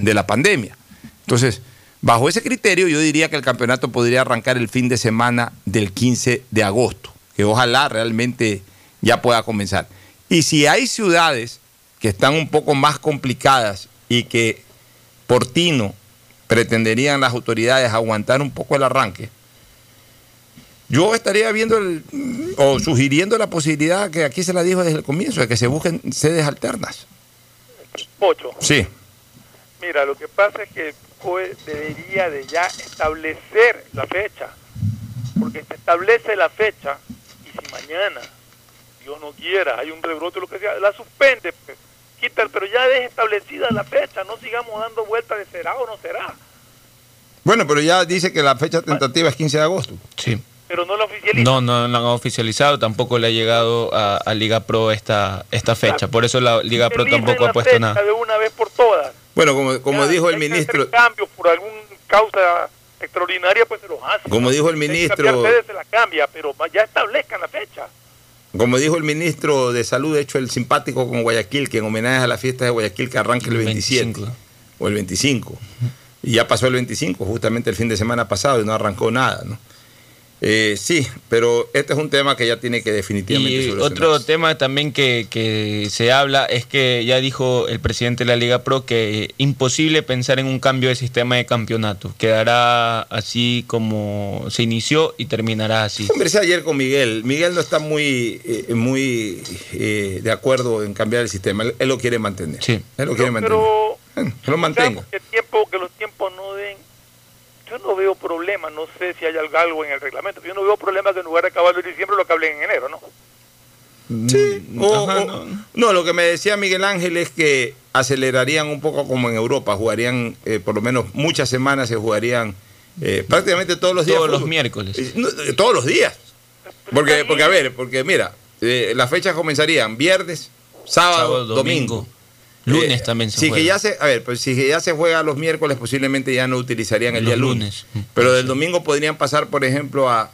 de la pandemia. Entonces, bajo ese criterio, yo diría que el campeonato podría arrancar el fin de semana del 15 de agosto, que ojalá realmente ya pueda comenzar. Y si hay ciudades que están un poco más complicadas y que por tino pretenderían las autoridades aguantar un poco el arranque, yo estaría viendo el, o sugiriendo la posibilidad que aquí se la dijo desde el comienzo, de que se busquen sedes alternas.
Pocho,
Sí.
mira, lo que pasa es que el COE debería de ya establecer la fecha, porque se establece la fecha y si mañana, Dios no quiera, hay un rebrote lo que sea, la suspende, pues, pero ya deje establecida la fecha, no sigamos dando vueltas de será o no será,
Bueno, pero ya dice que la fecha tentativa es 15 de agosto.
Sí.
pero no la oficializa.
No, no lo han oficializado, tampoco le ha llegado a, a Liga Pro esta, esta fecha. Por eso la Liga Pro tampoco
la
ha puesto
fecha
nada.
de una vez por todas.
Bueno, como, como
Ya,
dijo el ministro,
cambios por alguna causa extraordinaria, pues se los hace.
Como dijo el ministro-
se la cambia, pero ya establezcan la fecha.
Como dijo el ministro de Salud, de hecho el simpático con Guayaquil, que en homenaje a la fiesta de Guayaquil que arranca el 27 o el 25. Y ya pasó el 25, justamente el fin de semana pasado, y no arrancó nada, ¿no? Eh, sí, pero este es un tema que ya tiene que definitivamente
Y
solucionarse.
otro tema también que, que se habla es que ya dijo el presidente de la Liga Pro que imposible pensar en un cambio de sistema de campeonato. Quedará así como se inició y terminará así.
Conversé ayer con Miguel. Miguel no está muy, eh, muy eh, de acuerdo en cambiar el sistema. Él, él lo quiere mantener. Él lo quiere mantener.
Pero
que lo mantenga.
que, el tiempo, que los tiempos. Yo no veo problema, no sé si hay algo- algo en el reglamento. pero Yo no veo problema que en lugar de acabarlo en diciembre lo acaben en enero, ¿no?
Sí, o- o- no. lo que me decía Miguel Ángel es que acelerarían un poco como en Europa, jugarían eh, por lo menos muchas semanas se jugarían eh, prácticamente todos los días.
Todos los miércoles.
Eh, no, eh, todos los días. Porque, porque a ver, porque mira, eh, las fechas comenzarían viernes, sábado,
Sábado,
domingo.
domingo. Lunes también se
sí,
juega.
que ya se, a ver, pues si que ya se juega los miércoles, posiblemente ya no utilizarían el
Los
día lunes. Pero del domingo podrían pasar, por ejemplo, a,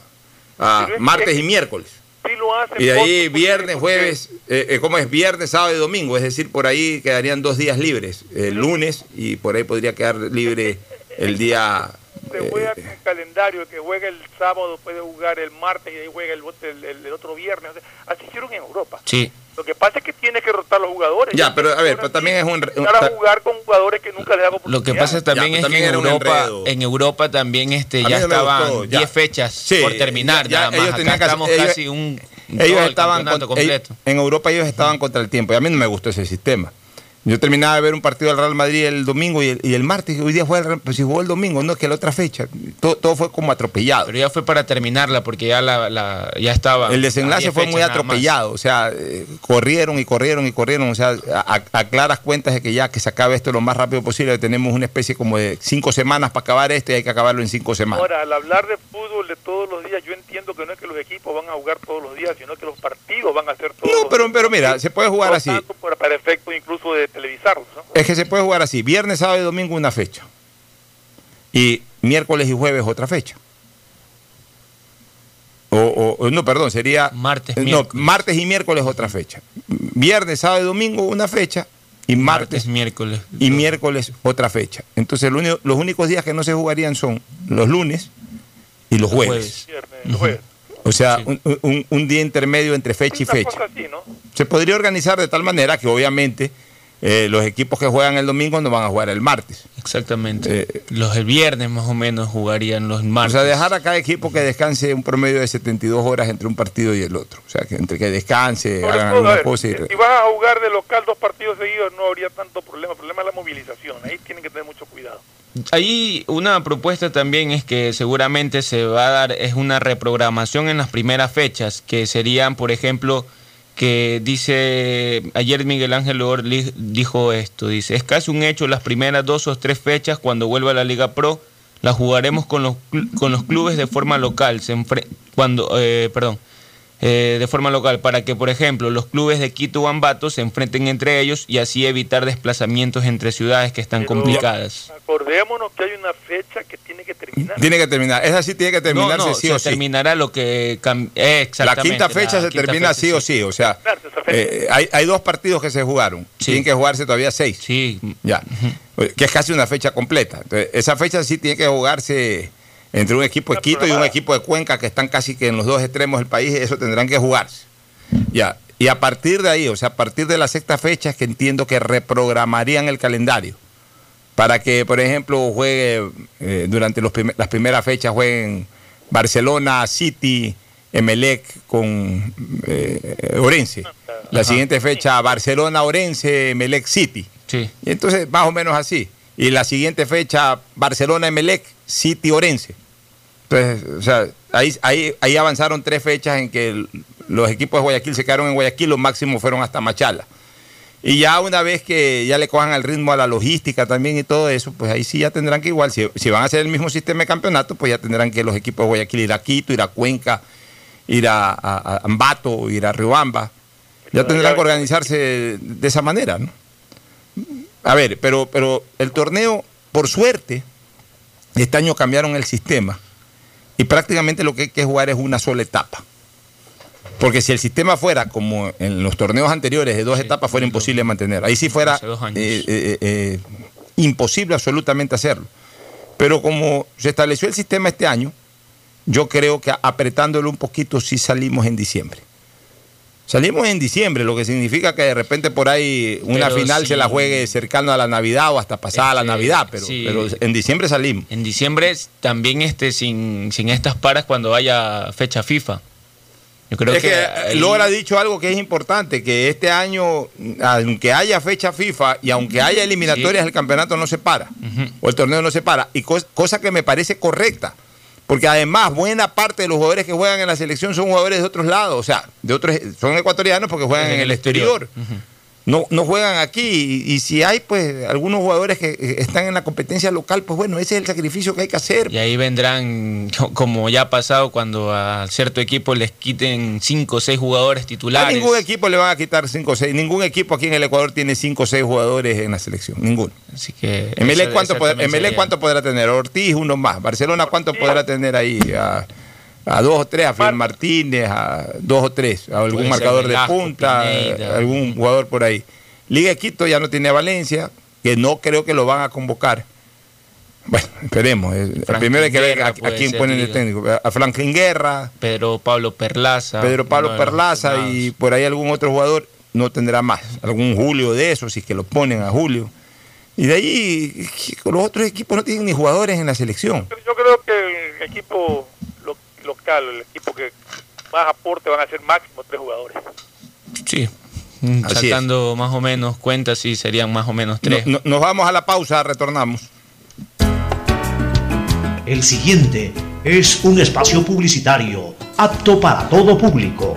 martes
que-
y miércoles.
Sí lo hacen.
Y de ahí viernes, jueves, eh, eh, ¿cómo es? Viernes, sábado y domingo. Es decir, por ahí quedarían dos días libres. El lunes y por ahí podría quedar libre el día.
Se juega con calendario, el que juega el sábado puede jugar el martes y ahí juega el, el- el- el otro viernes. Así hicieron en Europa.
Sí.
Lo que pasa es que tiene que rotar los jugadores.
Ya, pero a ver, pero también es un. un-
Empezar a jugar con jugadores que nunca les hago
Lo que pasa también
Ya,
es
también
que en Europa, en Europa también este ya estaban
gustó,
10
ya.
fechas
Sí,
por terminar,
ya-
nada
ellos
más. Acá
tenían
estamos
ellos-
casi un
ellos
el
estaban con-
completo.
ellos- en Europa ellos estaban contra el tiempo y a mí no me gustó ese sistema. Yo terminaba de ver un partido del Real Madrid el domingo y el, y el martes, hoy día juega el pues si jugó el domingo, no es que la otra fecha, todo, todo fue como atropellado.
Pero ya fue para terminarla porque ya la, la- ya estaba.
El desenlace fue muy atropellado, o sea, eh, corrieron y corrieron y corrieron, o sea, a, claras cuentas de que ya que se acabe esto lo más rápido posible, tenemos una especie como de cinco semanas para acabar esto y hay que acabarlo en cinco semanas.
Ahora, al hablar de fútbol de todos los días, yo entiendo que no es que los equipos van a jugar todos los días, sino que los partidos van a ser todos
No,
los
pero, pero mira, se puede jugar así.
tanto, para, para efecto incluso de televisarlos, ¿no?
Es que se puede jugar así, viernes, sábado y domingo una fecha. Y miércoles y jueves otra fecha. O, o- o- no, perdón, sería
martes,
no, martes y miércoles otra fecha. Viernes, sábado y domingo una fecha y martes,
Martes, miércoles.
y miércoles otra fecha. Entonces los únicos días que no se jugarían son los lunes y los jueves. O sea, un, un- un día intermedio entre fecha y fecha.
cosa así, ¿no?
Se podría organizar de tal manera que obviamente eh, los equipos que juegan el domingo no van a jugar el martes.
Exactamente. los el viernes más o menos jugarían los martes.
O sea, dejar a cada equipo que descanse un promedio de 72 horas entre un partido y el otro. O sea, que entre que descanse,
Sobre
hagan
todo,
alguna
a ver,
cosa y...
Si vas a jugar de local dos partidos seguidos, no habría tanto problema. El problema es la movilización. Ahí tienen que tener mucho cuidado.
Ahí una propuesta también es que seguramente se va a dar es una reprogramación en las primeras fechas, que serían, por ejemplo, que dice, ayer Miguel Ángel Or li- dijo esto, dice, es casi un hecho las primeras dos o tres fechas cuando vuelva a la Liga Pro, las jugaremos con los, con los clubes de forma local, se cuando, eh, perdón, eh, de forma local, para que, por ejemplo, los clubes de Quito o Ambato se enfrenten entre ellos y así evitar desplazamientos entre ciudades que están complicadas.
Acordémonos que hay una fecha que tiene que terminar.
Tiene que terminar. Esa sí tiene que terminarse
no, no,
sí
se
o sí.
terminará lo que eh,
La quinta fecha
la
se
quinta
termina
fecha,
sí, o sí. O sea, eh, hay, hay dos partidos que se jugaron. Tienen que jugarse todavía seis.
Sí.
Ya. Que es casi una fecha completa. Entonces, esa fecha sí tiene que jugarse entre un equipo de Quito y un equipo de Cuenca que están casi que en los dos extremos del país. Eso tendrán que jugarse. Ya. Y a partir de ahí, o sea, a partir de la sexta fecha es que entiendo que reprogramarían el calendario. Para que, por ejemplo, juegue eh, durante los prim- las primeras fechas jueguen Barcelona, City, Emelec con eh, Orense. La siguiente fecha, Barcelona, Orense, Emelec, City.
Sí.
Y entonces, más o menos así. Y la siguiente fecha, Barcelona, Emelec, City, Orense. Entonces, o sea, ahí, ahí, ahí avanzaron tres fechas en que los equipos de Guayaquil se quedaron en Guayaquil, los máximos fueron hasta Machala. Y ya una vez que ya le cojan el ritmo a la logística también y todo eso, pues ahí sí ya tendrán que igual, si, van a hacer el mismo sistema de campeonato, pues ya tendrán que los equipos de Guayaquil ir a Quito, ir a Cuenca, ir a, a- a Ambato, ir a Riobamba. Ya tendrán que organizarse de esa manera, ¿no? A ver, pero, pero el torneo, por suerte, este año cambiaron el sistema y prácticamente lo que hay que jugar es una sola etapa. Porque si el sistema fuera como en los torneos anteriores de dos etapas, fuera imposible mantener. Ahí sí fuera eh, eh, eh, imposible absolutamente hacerlo. Pero como se estableció el sistema este año, yo creo que apretándolo un poquito sí salimos en diciembre. Salimos en diciembre, lo que significa que de repente por ahí una
Pero
final
sí.
se la juegue cercano a la Navidad o hasta pasada la Navidad, pero,
sí.
pero en diciembre salimos.
En diciembre también este sin, sin estas paras cuando haya fecha FIFA. Yo creo
es que,
ahí-
Lora ha dicho algo que es importante, que este año, aunque haya fecha FIFA y aunque haya eliminatorias, el campeonato no se para, o el torneo no se para, y cos- cosa que me parece correcta, porque además buena parte de los jugadores que juegan en la selección son jugadores de otros lados, o sea, de otros son ecuatorianos porque juegan en, el exterior. No, no juegan aquí y, y si hay pues algunos jugadores que eh, están en la competencia local, pues bueno, ese es el sacrificio que hay que hacer.
Y ahí vendrán, como ya ha pasado, cuando a cierto equipo les quiten 5 o 6 jugadores
A
titulares.
ningún equipo le van a quitar 5 o 6. Ningún equipo aquí en el Ecuador tiene 5 o 6 jugadores en la selección. Ninguno.
Así que. Esa-
¿cuánto, podrá, ¿cuánto podrá tener? Ortiz, uno más. Barcelona, ¿cuánto podrá tener ahí? A, a dos o tres, a Fidel Martínez, a dos o tres, a algún marcador de punta,
Pineda.
algún jugador por ahí. Liga de Quito ya no tiene a Valencia, que no creo que lo van a convocar. Bueno, esperemos. eh, Primero hay que ver a, quién ponen
Liga.
técnico. A Franklin Guerra,
Pedro Pablo Perlaza.
Pedro Pablo Perlaza y por ahí algún otro jugador no tendrá más. Algún Julio de esos, si es que lo ponen a Julio. Y de ahí los otros equipos no tienen ni jugadores en la selección.
Yo creo que el equipo el equipo que más aporte van a ser máximo tres jugadores.
Sí.
Así
Sacando más o menos cuentas, sí, serían más o menos tres.
No- no- nos vamos a la pausa, retornamos.
El siguiente es un espacio publicitario apto para todo público.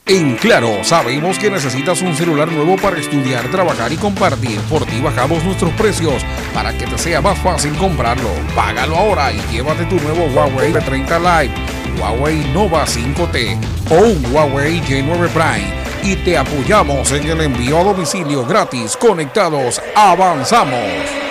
En Claro, sabemos que necesitas un celular nuevo para estudiar, trabajar y compartir. Por ti bajamos nuestros precios para que te sea más fácil comprarlo. Págalo ahora y llévate tu nuevo Huawei P30 Lite, Huawei Nova 5T o un Huawei J9 Prime. Y te apoyamos en el envío a domicilio gratis. Conectados, avanzamos.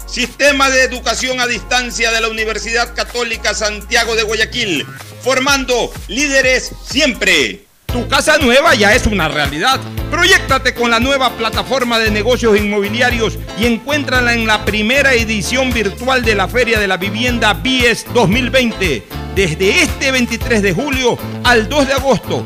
Sistema de Educación a Distancia de la Universidad Católica Santiago de Guayaquil, formando líderes siempre. Tu casa nueva ya es una realidad. Proyectate con la nueva plataforma de negocios inmobiliarios y encuéntrala en la primera edición virtual de la Feria de la Vivienda BIES 2020. Desde este 23 de julio al 2 de agosto,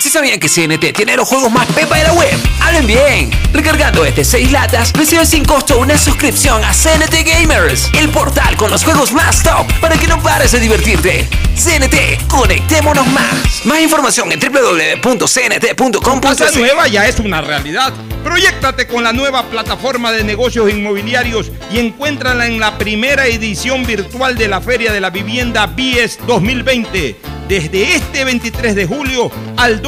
si sabían que CNT tiene los juegos más pepa de la web, hablen bien. Recargando este 6 latas, recibe sin costo una suscripción a CNT Gamers, el portal con los juegos más top para que no pares de divertirte. CNT, conectémonos más. Más información en www.cnt.com.
Casa nueva ya es una realidad. Proyectate con la nueva plataforma de negocios inmobiliarios y encuéntrala en la primera edición virtual de la Feria de la Vivienda BIES 2020 desde este 23 de julio al 2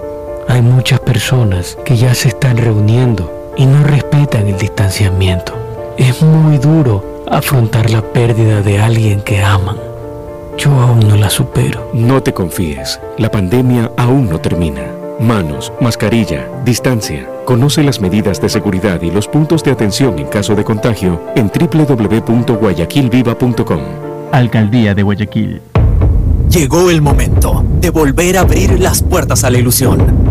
Hay muchas personas que ya se están reuniendo y no respetan el distanciamiento. Es muy duro afrontar la pérdida de alguien que aman. Yo aún no la supero.
No te confíes, la pandemia aún no termina. Manos, mascarilla, distancia. Conoce las medidas de seguridad y los puntos de atención en caso de contagio en www.guayaquilviva.com.
Alcaldía de Guayaquil.
Llegó el momento de volver a abrir las puertas a la ilusión,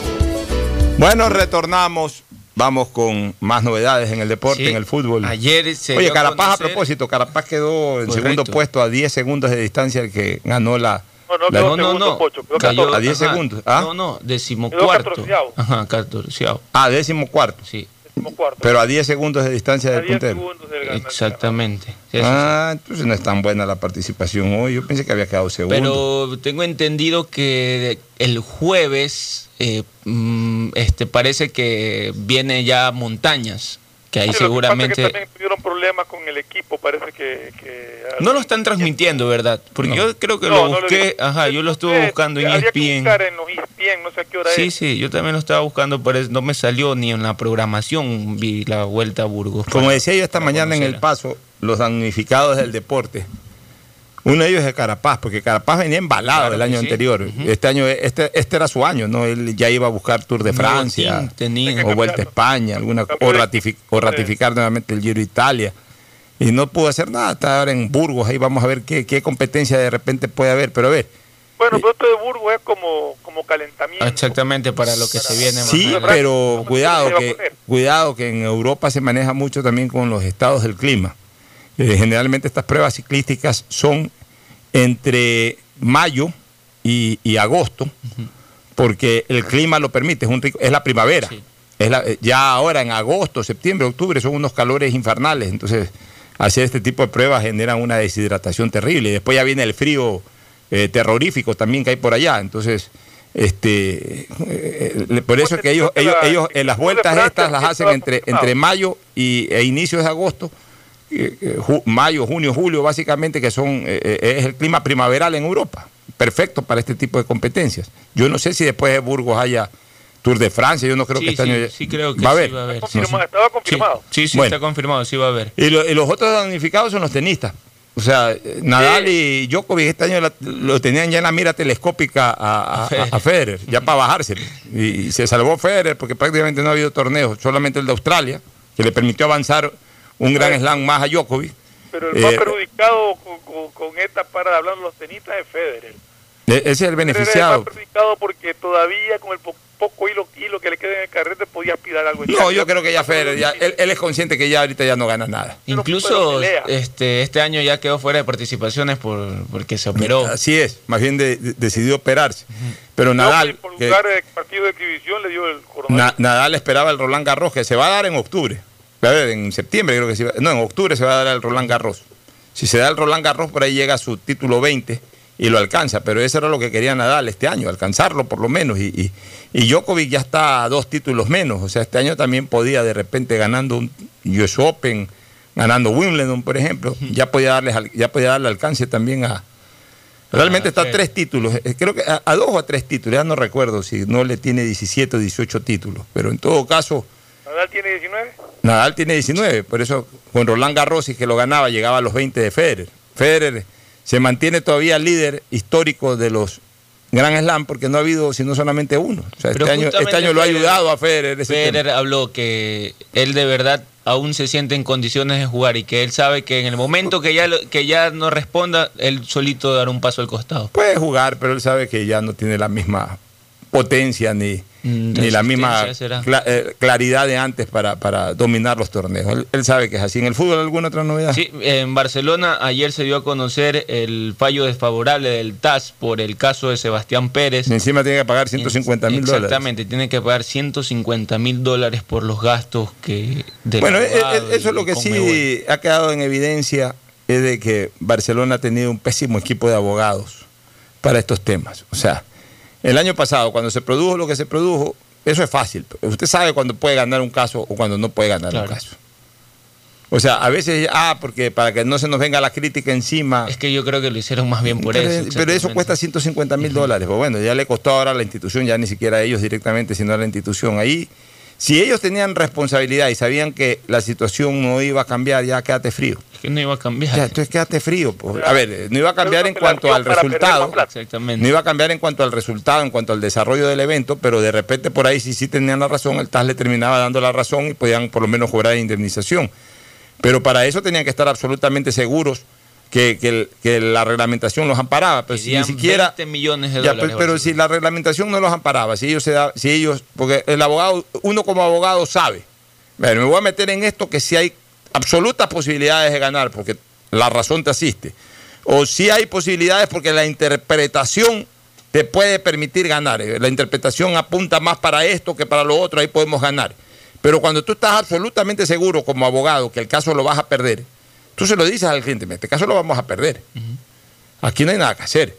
Bueno, retornamos. Vamos con más novedades en el deporte,
Sí.
en el fútbol.
Ayer se
Oye,
a
Carapaz a propósito, Carapaz quedó en
Correcto.
segundo puesto a 10 segundos de distancia el que ganó la...
No, no,
la-
quedó segundo, Pocho, quedó
Cayó-
a 10
ajá.
segundos. ¿ah?
No, no,
Quedó
decimocuarto.
catorceavo.
Ajá, catorceavo.
Ah, cuarto. Pero a 10 segundos de distancia
A
del
10
puntero.
segundos del ganador.
exactamente. Sí, sí,
Ah, entonces no es tan buena la participación hoy. Yo pensé que había quedado segundo.
Pero tengo entendido que el jueves eh, mm, este parece que viene ya montañas, que ahí
Sí, lo que pasa es que
seguramente
también tuvieron problemas con el equipo, parece que... que
no lo están transmitiendo, ¿verdad? Porque yo creo que
No,
lo
no lo
busqué, ajá, yo lo estuve buscando en E
que
ESPN.
buscar en los E ESPN, no sé a qué hora
Sí,
es.
sí, yo también lo estaba buscando, pero no me salió ni en la programación, vi la vuelta a Burgos.
Como
para-
decía yo esta mañana en el paso, los damnificados del deporte. Uno de ellos es Carapaz, porque Carapaz venía embalado
Claro
el año
sí.
anterior. Este año, este, este era su año, ¿no? Él ya iba a buscar Tour de Francia,
tenía.
o Vuelta a España, alguna, o, ratifi- o ratificar nuevamente el Giro de Italia. Y no pudo hacer nada, está ahora en Burgos, ahí vamos a ver qué, qué competencia de repente puede haber. Pero a ver,
Bueno, pero esto de Burgos es como, como calentamiento.
Exactamente para lo que se viene más
Sí,
adelante.
pero cuidado que, cuidado que en Europa se maneja mucho también con los estados del clima. Eh, generalmente estas pruebas ciclísticas son entre mayo y, y agosto, porque el clima lo permite, es, un rico- es la primavera. Es la- eh, ya ahora en agosto, septiembre, octubre son unos calores infernales, entonces hacer este tipo de pruebas generan una deshidratación terrible. Y después ya viene el frío eh, terrorífico también que hay por allá, entonces este eh, por eso es que ellos ellos ellos en las vueltas estas las hacen entre entre mayo y e inicios de agosto eh, eh, ju- mayo junio julio básicamente que son eh, eh, es el clima primaveral en Europa perfecto para este tipo de competencias yo no sé si después de Burgos haya Tour de Francia yo no creo
Sí,
que este
sí,
año
sí creo que
va a
sí
haber
va a haber.
No.
Estaba confirmado.
Sí, sí,
Bueno.
está confirmado, sí va a haber.
y, lo- y los otros damnificados son los tenistas. O sea, Nadal y Djokovic este año la- lo tenían ya en la mira telescópica a, a- a- a Federer, ya para bajarse. Y, y se salvó Federer porque prácticamente no ha habido torneos, solamente el de Australia, que le permitió avanzar un gran slam más a Djokovic.
Pero el más
Eh,
perjudicado con, con- con esta para hablar de los tenistas es Federer.
e- ese es el
Federer es el
beneficiado.
más perjudicado porque todavía con el po- poco hilo, hilo que le queda en el carrete podía aspirar algo.
No, yo creo que ya Federer, ya, él, él es consciente que ya ahorita ya no gana nada.
Incluso este este año ya quedó fuera de participaciones por porque se operó.
Así es, más bien de- de- decidió operarse. Pero Nadal,
por
que-
lugar de partido de exhibición le dio el coronavirus.
Na- Nadal esperaba el Roland Garros, que se va a dar en octubre. A ver, en septiembre creo que se va, No, en octubre se va a dar el Roland Garros. Si se da el Roland Garros, por ahí llega a su título 20 y lo alcanza. Pero eso era lo que quería Nadal este año, alcanzarlo por lo menos. Y, y, y Djokovic ya está a dos títulos menos. O sea, este año también podía de repente ganando un US Open, ganando Wimbledon, por ejemplo, ya podía darle, ya podía darle alcance también a, Realmente está a tres títulos, eh, creo que a, a dos o a tres títulos, ya no recuerdo si no le tiene 17 o 18 títulos, pero en todo caso,
Nadal tiene 19.
Nadal tiene 19, por eso con Roland Garros y que lo ganaba llegaba a los 20 de Federer. Federer se mantiene todavía líder histórico de los Grand Slam porque no ha habido sino solamente uno. O sea,
Pero
este año, este año lo ha
Federer-
ayudado a Federer. ese
Federer
tema.
habló que él de verdad aún se siente en condiciones de jugar y que él sabe que en el momento que ya que ya no responda, él solito dará un paso al costado.
Puede jugar, pero él sabe que ya no tiene la misma potencia ni, ni la misma cla- eh, claridad de antes para, para dominar los torneos. Él, él sabe que es así. ¿En el fútbol alguna otra novedad?
Sí, en Barcelona ayer se dio a conocer el fallo desfavorable del TAS por el caso de Sebastián Pérez.
Y encima tiene que pagar 150 mil dólares.
Exactamente, tiene que pagar 150 mil dólares por los gastos que...
Bueno, eh,
abogado
eh, eso es lo que sí ha quedado en evidencia, es de que Barcelona ha tenido un pésimo equipo de abogados. para estos temas. O sea, el año pasado, cuando se produjo lo que se produjo, eso es fácil. Usted sabe cuándo puede ganar un caso o cuando no puede ganar un caso. O sea, a veces, ah, porque para que no se nos venga la crítica encima.
Es que yo creo que lo hicieron más bien por
pero,
eso.
Pero eso cuesta 150 mil dólares. Pues bueno, ya le costó ahora a la institución, ya ni siquiera a ellos directamente, sino a la institución. Ahí, si ellos tenían responsabilidad y sabían que la situación no iba a cambiar, ya quédate frío.
Es que no iba a cambiar.
Ya, entonces quédate frío. pues. A ver, no iba a cambiar en cuanto al resultado.
Exactamente.
No iba a cambiar en cuanto al resultado, en cuanto al desarrollo del evento, pero de repente por ahí sí sí tenían la razón, el TAS le terminaba dando la razón y podían por lo menos cobrar indemnización. Pero para eso tenían que estar absolutamente seguros que, que que la reglamentación los amparaba. Pero si ni siquiera.
20 millones de
Ya,
dólares.
pero, pero si la reglamentación no los amparaba, si ellos se da- si ellos, porque el abogado, uno como abogado sabe, bueno, me voy a meter en esto que si hay absolutas posibilidades de ganar, porque la razón te asiste, o si hay posibilidades porque la interpretación te puede permitir ganar, eh, la interpretación apunta más para esto que para lo otro, ahí podemos ganar. Pero cuando tú estás absolutamente seguro como abogado que el caso lo vas a perder, tú se lo dices al cliente, "Mira, este caso lo vamos a perder. Aquí no hay nada que hacer.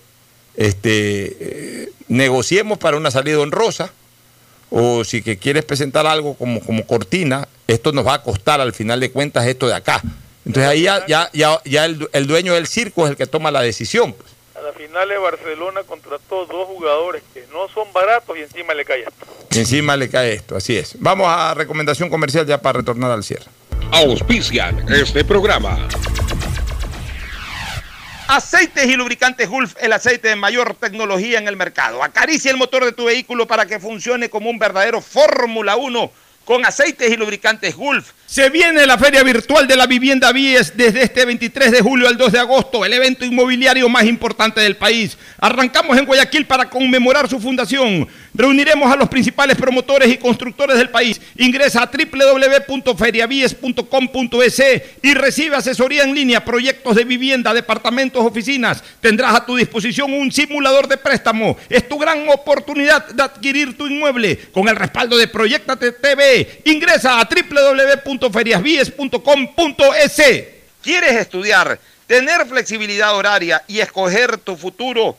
Este, eh, negociemos para una salida honrosa, o si que quieres presentar algo como, como cortina, esto nos va a costar al final de cuentas esto de acá. Entonces ahí ya, ya, ya, ya el, el dueño del circo es el que toma la decisión. pues.
A la final de Barcelona contrató dos jugadores que no son baratos y encima le cae esto.
Y encima le cae esto, así es. Vamos a recomendación comercial ya para retornar al cierre.
Auspician este programa.
Aceites y lubricantes Gulf, el aceite de mayor tecnología en el mercado. Acaricia el motor de tu vehículo para que funcione como un verdadero Fórmula 1 con aceites y lubricantes Gulf. Se viene la Feria Virtual de la Vivienda Vies desde este 23 de julio al 2 de agosto, el evento inmobiliario más importante del país. Arrancamos en Guayaquil para conmemorar su fundación. Reuniremos a los principales promotores y constructores del país. Ingresa a www.feriavies.com.es y recibe asesoría en línea, proyectos de vivienda, departamentos, oficinas. Tendrás a tu disposición un simulador de préstamo. Es tu gran oportunidad de adquirir tu inmueble con el respaldo de Proyectate TV. Ingresa a www.feriasvies.com.es. ¿Quieres estudiar, tener flexibilidad horaria y escoger tu futuro?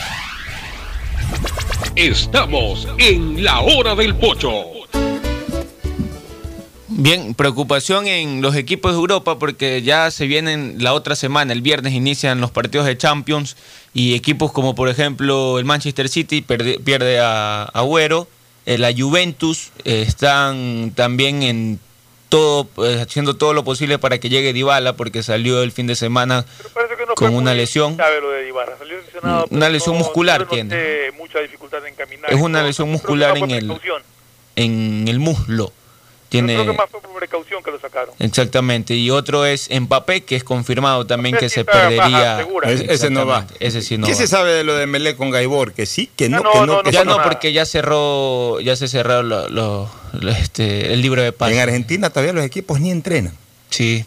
Estamos en la hora del pocho.
Bien, preocupación en los equipos de Europa porque ya se vienen la otra semana, el viernes inician los partidos de Champions y equipos como por ejemplo el Manchester City pierde, pierde a Agüero, eh, la Juventus eh, están también en todo eh, haciendo todo lo posible para que llegue Dybala porque salió el fin de semana con una lesión.
lo de Ibarra. Salió lesionado,
Una lesión
no-
muscular
no
tiene.
mucha dificultad en caminar.
Es una lesión
Creo
muscular en el
precaución.
en el muslo.
Creo
Tiene
que más fue por precaución que lo sacaron.
Exactamente, y otro es Mbappé, que es confirmado también que
sí
se
baja,
perdería.
segura.
Ese, no va.
Ese sí no
¿Qué
va.
se sabe de lo de Melé con Gaibor? Que sí, que no,
no,
que no.
no,
que
ya no, porque ya cerró, ya se cerró lo- lo- lo- este, el libro de paz.
En Argentina todavía los equipos ni entrenan.
Sí.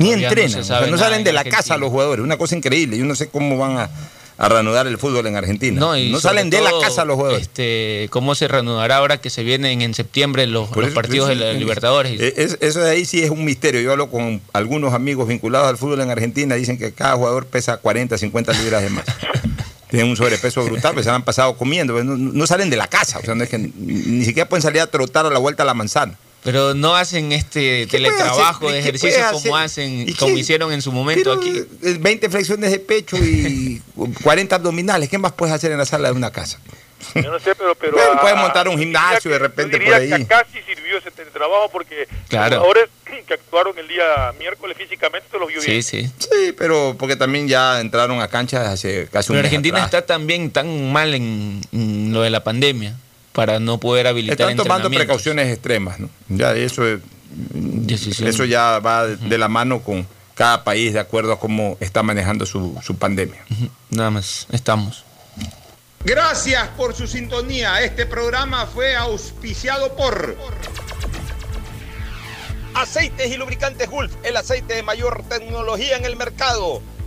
Ni
no
entrenan. o sea, no
nada
salen
en
de la
Argentina.
casa los jugadores. Una cosa increíble. Yo no sé cómo van a, a reanudar el fútbol en Argentina.
No, y
No salen de la casa los jugadores.
Este, ¿Cómo se reanudará ahora que se vienen en septiembre los,
Por
los
eso-
partidos de la Libertadores?
Es- eso de ahí sí es un misterio. Yo hablo con algunos amigos vinculados al fútbol en Argentina. Dicen que cada jugador pesa 40, 50 libras de más. Tienen un sobrepeso brutal, pues se han pasado comiendo. pues No, no salen de la casa. O sea, no es que ni, ni siquiera pueden salir a trotar a la vuelta a la manzana.
Pero no hacen este
¿Qué puede
teletrabajo de
¿Qué
ejercicio como hacen,
¿Y
como hicieron en su momento
Pero,
aquí.
eh, 20 flexiones de pecho y 40 abdominales. ¿Qué más puedes hacer en la sala de una casa?
Yo no sé, pero... pero
Bueno,
ah,
puedes montar un gimnasio
diría
de repente
yo diría
por ahí.
que sí sirvió ese teletrabajo porque
Claro.
los jugadores que actuaron el día miércoles físicamente se los vio bien.
Sí, sí.
Sí, pero porque también ya entraron a canchas hace casi un
Pero
mes
Argentina
atrás.
está también tan mal en, en lo de la pandemia para no poder habilitar
Están tomando precauciones extremas, ¿no? Ya eso es- eso ya va de- de la mano con cada país de acuerdo a cómo está manejando su, su pandemia.
Nada más, estamos.
Gracias por su sintonía. Este programa fue auspiciado por Aceites y Lubricantes Gulf, el aceite de mayor tecnología en el mercado.